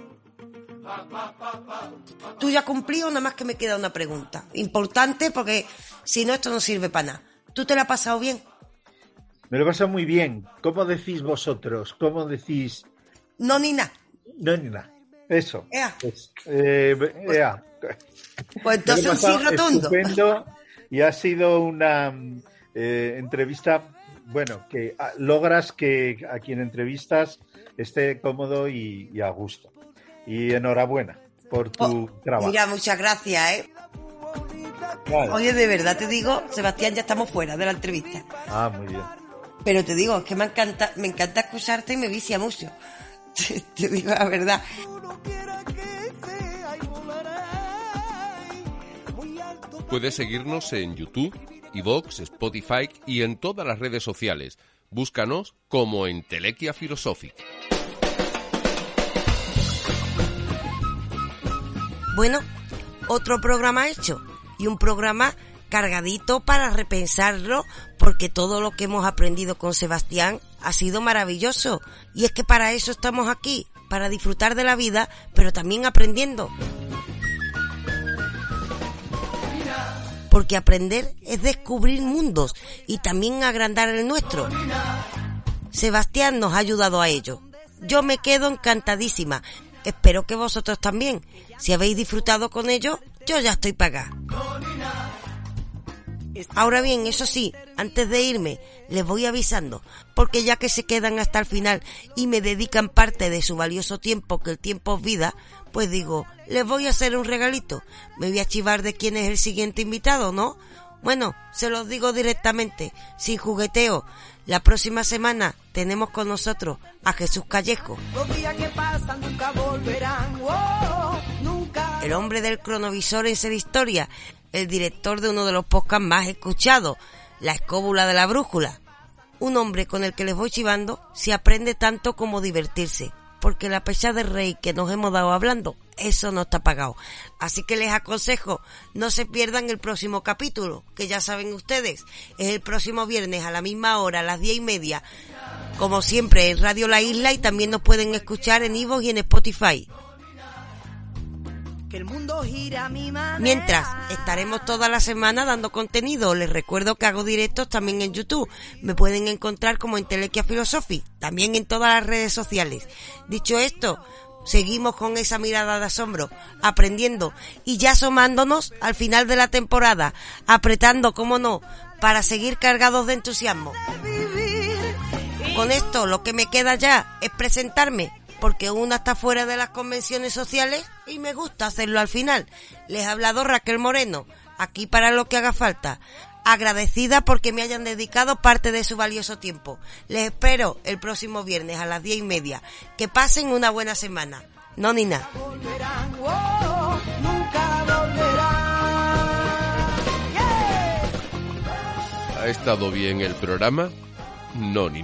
Tú ya cumplido, nada más que me queda una pregunta. Importante porque si no, esto no sirve para nada. ¿Tú te la has pasado bien? Me lo he pasado muy bien. ¿Cómo decís vosotros? ¿Cómo decís? No, ni nada. No, ni nada. Eso. Ea. Eh, ea. Pues entonces lo he un sí rotundo. Estupendo y ha sido una eh, entrevista, bueno, que ah, logras que a quien entrevistas esté cómodo y, y a gusto. Y enhorabuena por tu trabajo. Oh, Mira, muchas gracias, ¿eh? Vale. Oye, de verdad te digo, Sebastián, ya estamos fuera de la entrevista. Ah, muy bien. Pero te digo, es que me encanta, me encanta escucharte y me vicia mucho. Te digo la verdad. Puedes seguirnos en YouTube, iVoox, Spotify y en todas las redes sociales. Búscanos como Entelequia Philosophic. Bueno, otro programa hecho y un programa cargadito para repensarlo porque todo lo que hemos aprendido con Sebastián ha sido maravilloso y es que para eso estamos aquí, para disfrutar de la vida, pero también aprendiendo. Porque aprender es descubrir mundos y también agrandar el nuestro. Sebastián nos ha ayudado a ello. Yo me quedo encantadísima. Espero que vosotros también. Si habéis disfrutado con ello, yo ya estoy pagada. Ahora bien, eso sí, antes de irme, les voy avisando, porque ya que se quedan hasta el final y me dedican parte de su valioso tiempo, que el tiempo es vida, pues digo, les voy a hacer un regalito. Me voy a chivar de quién es el siguiente invitado, ¿no? Bueno, se los digo directamente, sin jugueteo. La próxima semana tenemos con nosotros a Jesús Callejo, Los días que pasan nunca volverán. Oh, nunca. el hombre del cronovisor en Ser Historia, el director de uno de los podcasts más escuchados, La Escóbula de la Brújula. Un hombre con el que les voy chivando se aprende tanto como divertirse, porque la pecha de rey que nos hemos dado hablando, eso no está pagado. Así que les aconsejo, no se pierdan el próximo capítulo, que ya saben ustedes, es el próximo viernes a la misma hora, a las diez y media, como siempre en Radio La Isla y también nos pueden escuchar en Ivo y en Spotify. Que el mundo gira a mi manera. Mientras, estaremos toda la semana dando contenido. Les recuerdo que hago directos también en YouTube. Me pueden encontrar como en Telequia Philosophy, también en todas las redes sociales. Dicho esto, seguimos con esa mirada de asombro, aprendiendo y ya asomándonos al final de la temporada, apretando, como no, para seguir cargados de entusiasmo. Con esto lo que me queda ya es presentarme, porque una está fuera de las convenciones sociales y me gusta hacerlo al final. Les ha hablado Raquel Moreno, aquí para lo que haga falta. Agradecida porque me hayan dedicado parte de su valioso tiempo. Les espero el próximo viernes a las diez y media. Que pasen una buena semana. No ni. ¿Ha estado bien el programa? No ni.